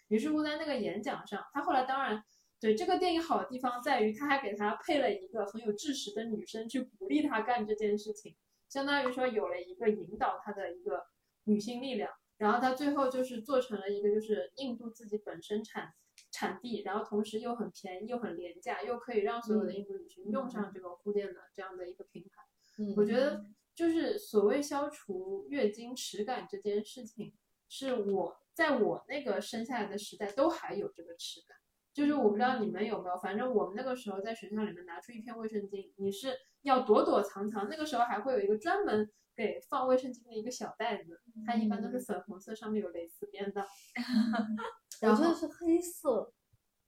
于是乎，在那个演讲上，他后来当然对这个电影好的地方在于，他还给他配了一个很有知识的女生去鼓励他干这件事情，相当于说有了一个引导他的一个女性力量。然后他最后就是做成了一个就是印度自己本身产产地，然后同时又很便宜又很廉价，又可以让所有的印度女性用上这个护垫的这样的一个品牌。嗯我觉得就是所谓消除月经耻感这件事情，是我在我那个生下来的时代都还有这个耻感。就是我不知道你们有没有，反正我们那个时候在学校里面拿出一片卫生巾，你是要躲躲藏藏，那个时候还会有一个专门给放卫生巾的一个小袋子，它一般都是粉红色，上面有蕾丝边的。我 然后觉得是黑色，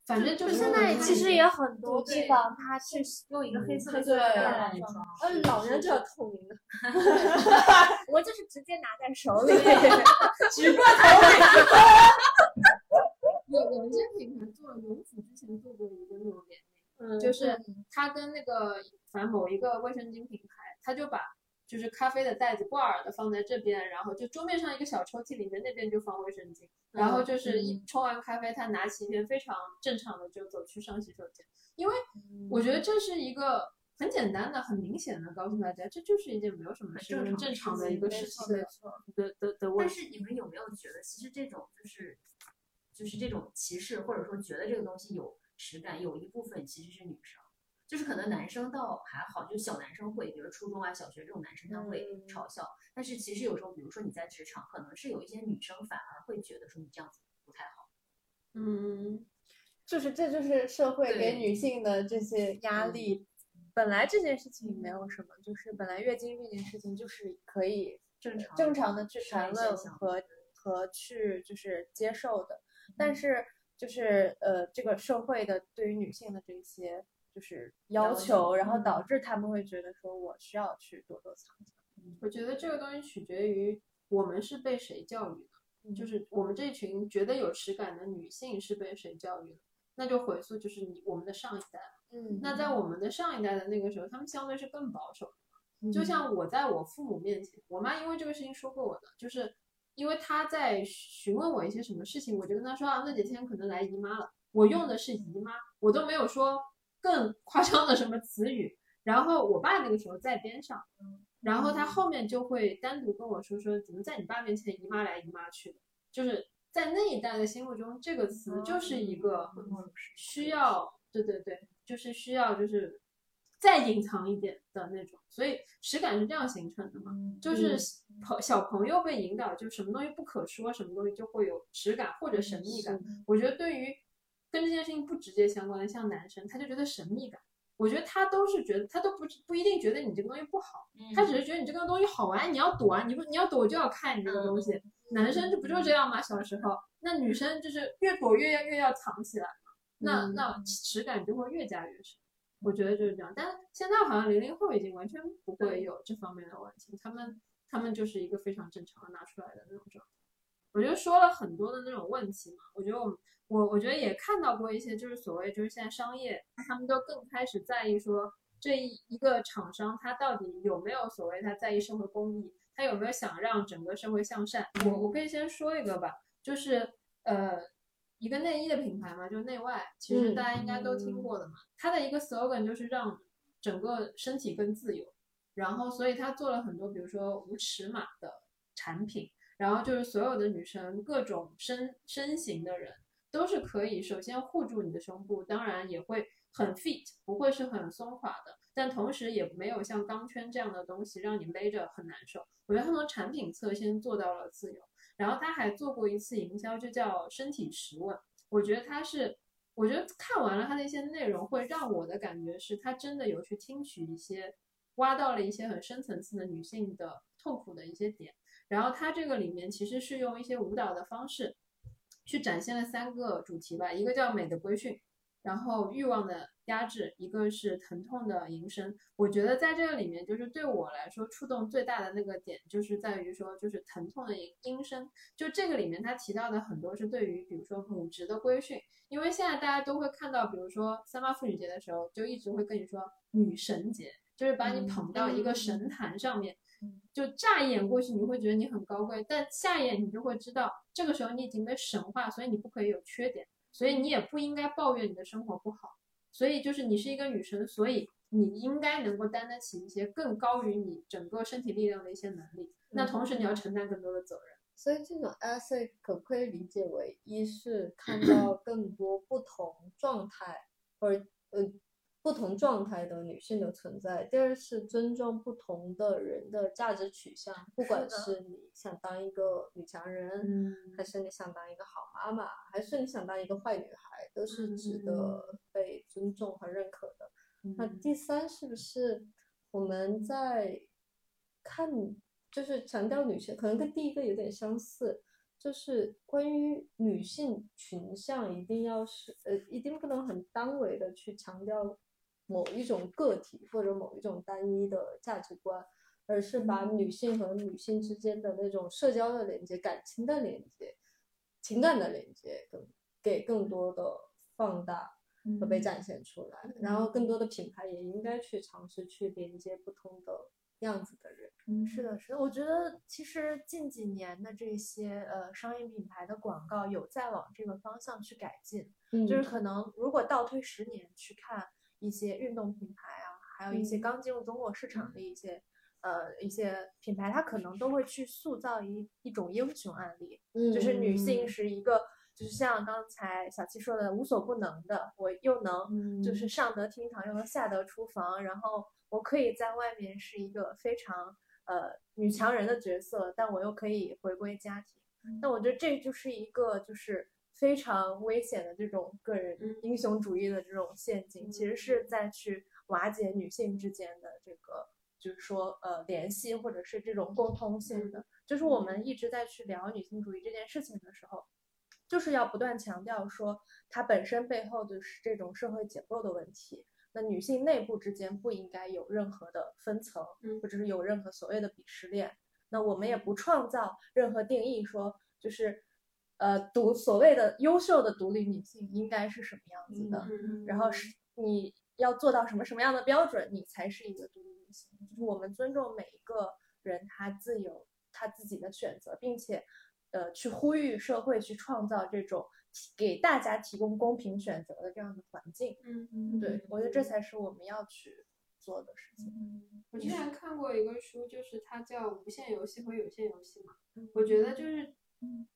反正就是现在其实也很多地方，它是用一个黑色的塑料袋来装。呃，老年这透明的，我就是直接拿在手里。有有一些品牌做，永福之前做过一个那种联名，嗯就是他跟那个反正某一个卫生巾品牌，他就把就是咖啡的袋子挂耳的放在这边，然后就桌面上一个小抽屉里面那边就放卫生巾，然后就是一冲完咖啡，他拿起一片非常正常的就走去上洗手间，因为我觉得这是一个。很简单的、很明显的告诉大家，这就是一件没有什么正常正常的一个事情的的的的问但。是你们有没有觉得，其实这种就是就是这种歧视，或者说觉得这个东西有耻感，有一部分其实是女生，就是可能男生倒还好，就小男生会，比如初中啊、小学这种男生他会嗯。嘲笑，但是其实有时候，比如说你在职场，可能是有一些女生反而会觉得说你这样子不太好。嗯，就是这就是社会给女性的这些压力。本来这件事情没有什么，就是本来月经这件事情就是可以正常正常的去谈论和。和去就是接受的，但是就是呃这个社会的对于女性的这些就是要要求，然后嗯导致他们会觉得说我需要去躲躲藏藏。我觉得这个东西取决于我们是被谁教育的，就是我们这群觉得有耻感的女性是被谁教育的，那就回溯就是你我们的上一代。嗯那在我们的上一代的那个时候，他们相对是更保守的。就像我在我父母面前，我妈因为这个事情说过我的，就是因为她在询问我一些什么事情，我就跟她说啊，那几天可能来姨妈了。我用的是姨妈，我都没有说更夸张的什么词语。然后我爸那个时候在边上，然后他后面就会单独跟我说说，怎么在你爸面前姨妈来姨妈去的，就是在那一代的心目中，这个词就是一个需要，对对对，就是需要就是再隐藏一点的那种，所以实感是这样形成的嘛，就是朋小朋友被引导，就什么东西不可说，什么东西就会有实感或者神秘感。我觉得对于跟这件事情不直接相关的，像男生，他就觉得神秘感。我觉得他都是觉得，他都不不一定觉得你这个东西不好，他只是觉得你这个东西好玩，你要躲啊，你不你要躲我就要看你这个东西。男生就不就这样吗？小时候，那女生就是越躲越要越要藏起来嘛，那那耻感就会越加越深。我觉得就是这样，但现在好像零零后已经完全不会有这方面的问题，他们他们就是一个非常正常的拿出来的那种状态。我就说了很多的那种问题嘛，我觉得我我我觉得也看到过一些，就是所谓就是现在商业，他们都更开始在意说这一一个厂商他到底有没有所谓他在意社会公益，他有没有想让整个社会向善。我我可以先说一个吧，就是呃一个内衣的品牌嘛，就内外，其实大家应该都听过的嘛，它的一个 slogan 就是让整个身体更自由，然后所以它做了很多，比如说无尺码的产品。然后就是所有的女生，各种身身形的人都是可以首先护住你的胸部，当然也会很 fit，不会是很松垮的，但同时也没有像钢圈这样的东西让你勒着很难受。我觉得他从产品侧先做到了自由，然后他还做过一次营销，就叫身体十问。我觉得他是，我觉得看完了他的一些内容，会让我的感觉是他真的有去听取一些，挖到了一些很深层次的女性的痛苦的一些点。然后它这个里面其实是用一些舞蹈的方式，去展现了三个主题吧，一个叫美的规训，然后欲望的压制，一个是疼痛的营生。我觉得在这个里面，就是对我来说触动最大的那个点，就是在于说，就是疼痛的营生。就这个里面他提到的很多是对于，比如说母职的规训，因为现在大家都会看到，比如说三八妇女节的时候，就一直会跟你说女神节。就是把你捧到一个神坛上面。就乍一眼过去，你会觉得你很高贵，但下一眼你就会知道，这个时候你已经被神化，所以你不可以有缺点，所以你也不应该抱怨你的生活不好。所以就是你是一个女生，所以你应该能够担得起一些更高于你整个身体力量的一些能力。那同时你要承担更多的责任。所以这种 essay 可不可以理解为，一是看到 更多不同状态，或者呃不同状态的女性的存在；第二是尊重不同的人的价值取向，不管是你想当一个女强人，还是你想当一个好妈妈，还是你想当一个坏女孩，都是值得被尊重和认可的。那第三是不是我们在看？就是强调女性，可能跟第一个有点相似，就是关于女性群像，一定要是呃，一定不能很单维的去强调某一种个体或者某一种单一的价值观，而是把女性和女性之间的那种社交的连接、感情的连接、情感的连接，更给更多的放大和被展现出来。然后，更多的品牌也应该去尝试去连接不同的样子的人。嗯，是的，是的，我觉得其实近几年的这些呃商业品牌的广告有在往这个方向去改进，嗯。就是可能如果倒推十年去看一些运动品牌啊，还有一些嗯刚进入中国市场的一些呃一些品牌，它可能都会去塑造一一种英雄案例，就是女性是一个。就是像刚才小七说的，无所不能的，我又能就是上得厅堂，又能下得厨房，然后我可以在外面是一个非常呃女强人的角色，但我又可以回归家庭。那我觉得这就是一个就是非常危险的这种个人英雄主义的这种陷阱，其实是在去瓦解女性之间的这个就是说呃联系或者是这种共通性的。就是我们一直在去聊女性主义这件事情的时候。就是要不断强调说，它本身背后的是这种社会结构的问题。那女性内部之间不应该有任何的分层，或者是有任何所谓的鄙视链。那我们也不创造任何定义，说就是，呃，独所谓的优秀的独立女性应该是什么样子的，然后是你要做到什么什么样的标准，你才是一个独立女性。就是我们尊重每一个人他自有他自己的选择，并且。呃，去呼吁社会去创造这种给大家提供公平选择的这样的环境。嗯嗯，对，我觉得这才是我们要去做的事情。我之前看过一个书，就是它叫《无限游戏和有限游戏》嘛。我觉得就是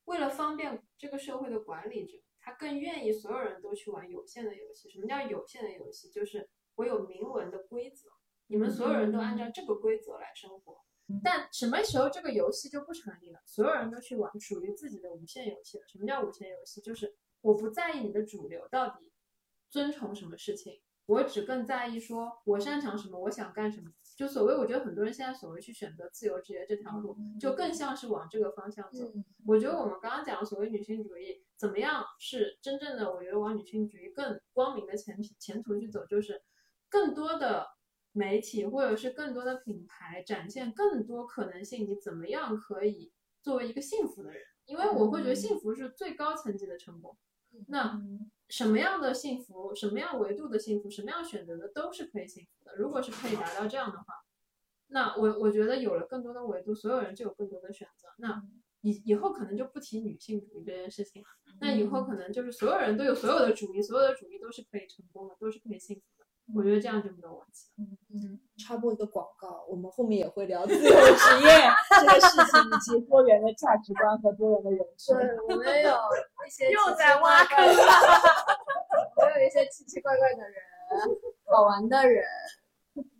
为了方便这个社会的管理者，他更愿意所有人都去玩有限的游戏。什么叫有限的游戏？就是我有明文的规则，你们所有人都按照这个规则来生活。但什么时候这个游戏就不成立了？所有人都去玩属于自己的无限游戏了。什么叫无限游戏？就是我不在意你的主流到底遵从什么事情，我只更在意说我擅长什么，我想干什么。就所谓，我觉得很多人现在所谓去选择自由职业这条路，就更像是往这个方向走。我觉得我们刚刚讲的所谓女性主义，怎么样是真正的？我觉得往女性主义更光明的前前途去走，就是更多的。媒体或者是更多的品牌展现更多可能性，你怎么样可以作为一个幸福的人？因为我会觉得幸福是最高层级的成功。那什么样的幸福，什么样维度的幸福，什么样选择的都是可以幸福的。如果是可以达到这样的话，那我我觉得有了更多的维度，所有人就有更多的选择。那以以后可能就不提女性主义这件事情了。那以后可能就是所有人都有所有的主义，所有的主义都是可以成功的，都是可以幸福的。我觉得这样就没有问题。嗯嗯，插播一个广告，我们后面也会聊自由职业这个事情，以及多元的价值观和多元的人生。对，我们有一些 又在挖坑了，我有一些奇奇怪怪的人，好玩的人。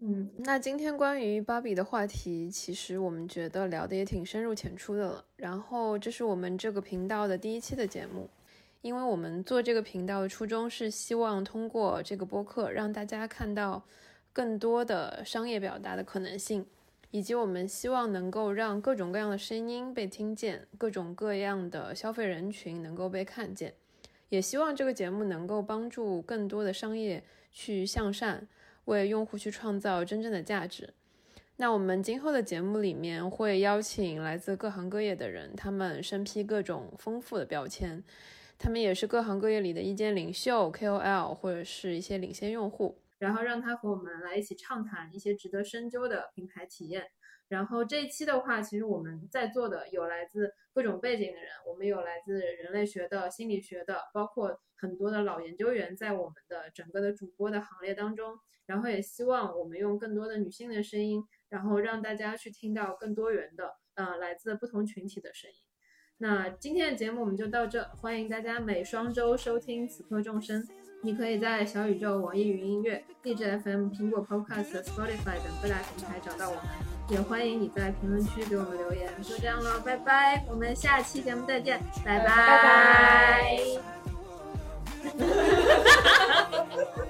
嗯，那今天关于芭比的话题，其实我们觉得聊的也挺深入浅出的了。然后这是我们这个频道的第一期的节目。因为我们做这个频道的初衷是希望通过这个播客让大家看到更多的商业表达的可能性，以及我们希望能够让各种各样的声音被听见，各种各样的消费人群能够被看见，也希望这个节目能够帮助更多的商业去向善，为用户去创造真正的价值。那我们今后的节目里面会邀请来自各行各业的人，他们身披各种丰富的标签。他们也是各行各业里的意见领袖、KOL 或者是一些领先用户。然后让他和我们来一起畅谈一些值得深究的品牌体验。然后这一期的话，其实我们在座的有来自各种背景的人，我们有来自人类学的、心理学的，包括很多的老研究员在我们的整个的主播的行列当中。然后也希望我们用更多的女性的声音，然后让大家去听到更多元的，呃，来自不同群体的声音。那今天的节目我们就到这，欢迎大家每双周收听《此刻众生》。你可以在小宇宙、网易云音乐、荔枝 FM、苹果 Podcast、Spotify 等各大平台找到我们，也欢迎你在评论区给我们留言。就这样了，拜拜，我们下期节目再见，拜拜。Surrounded but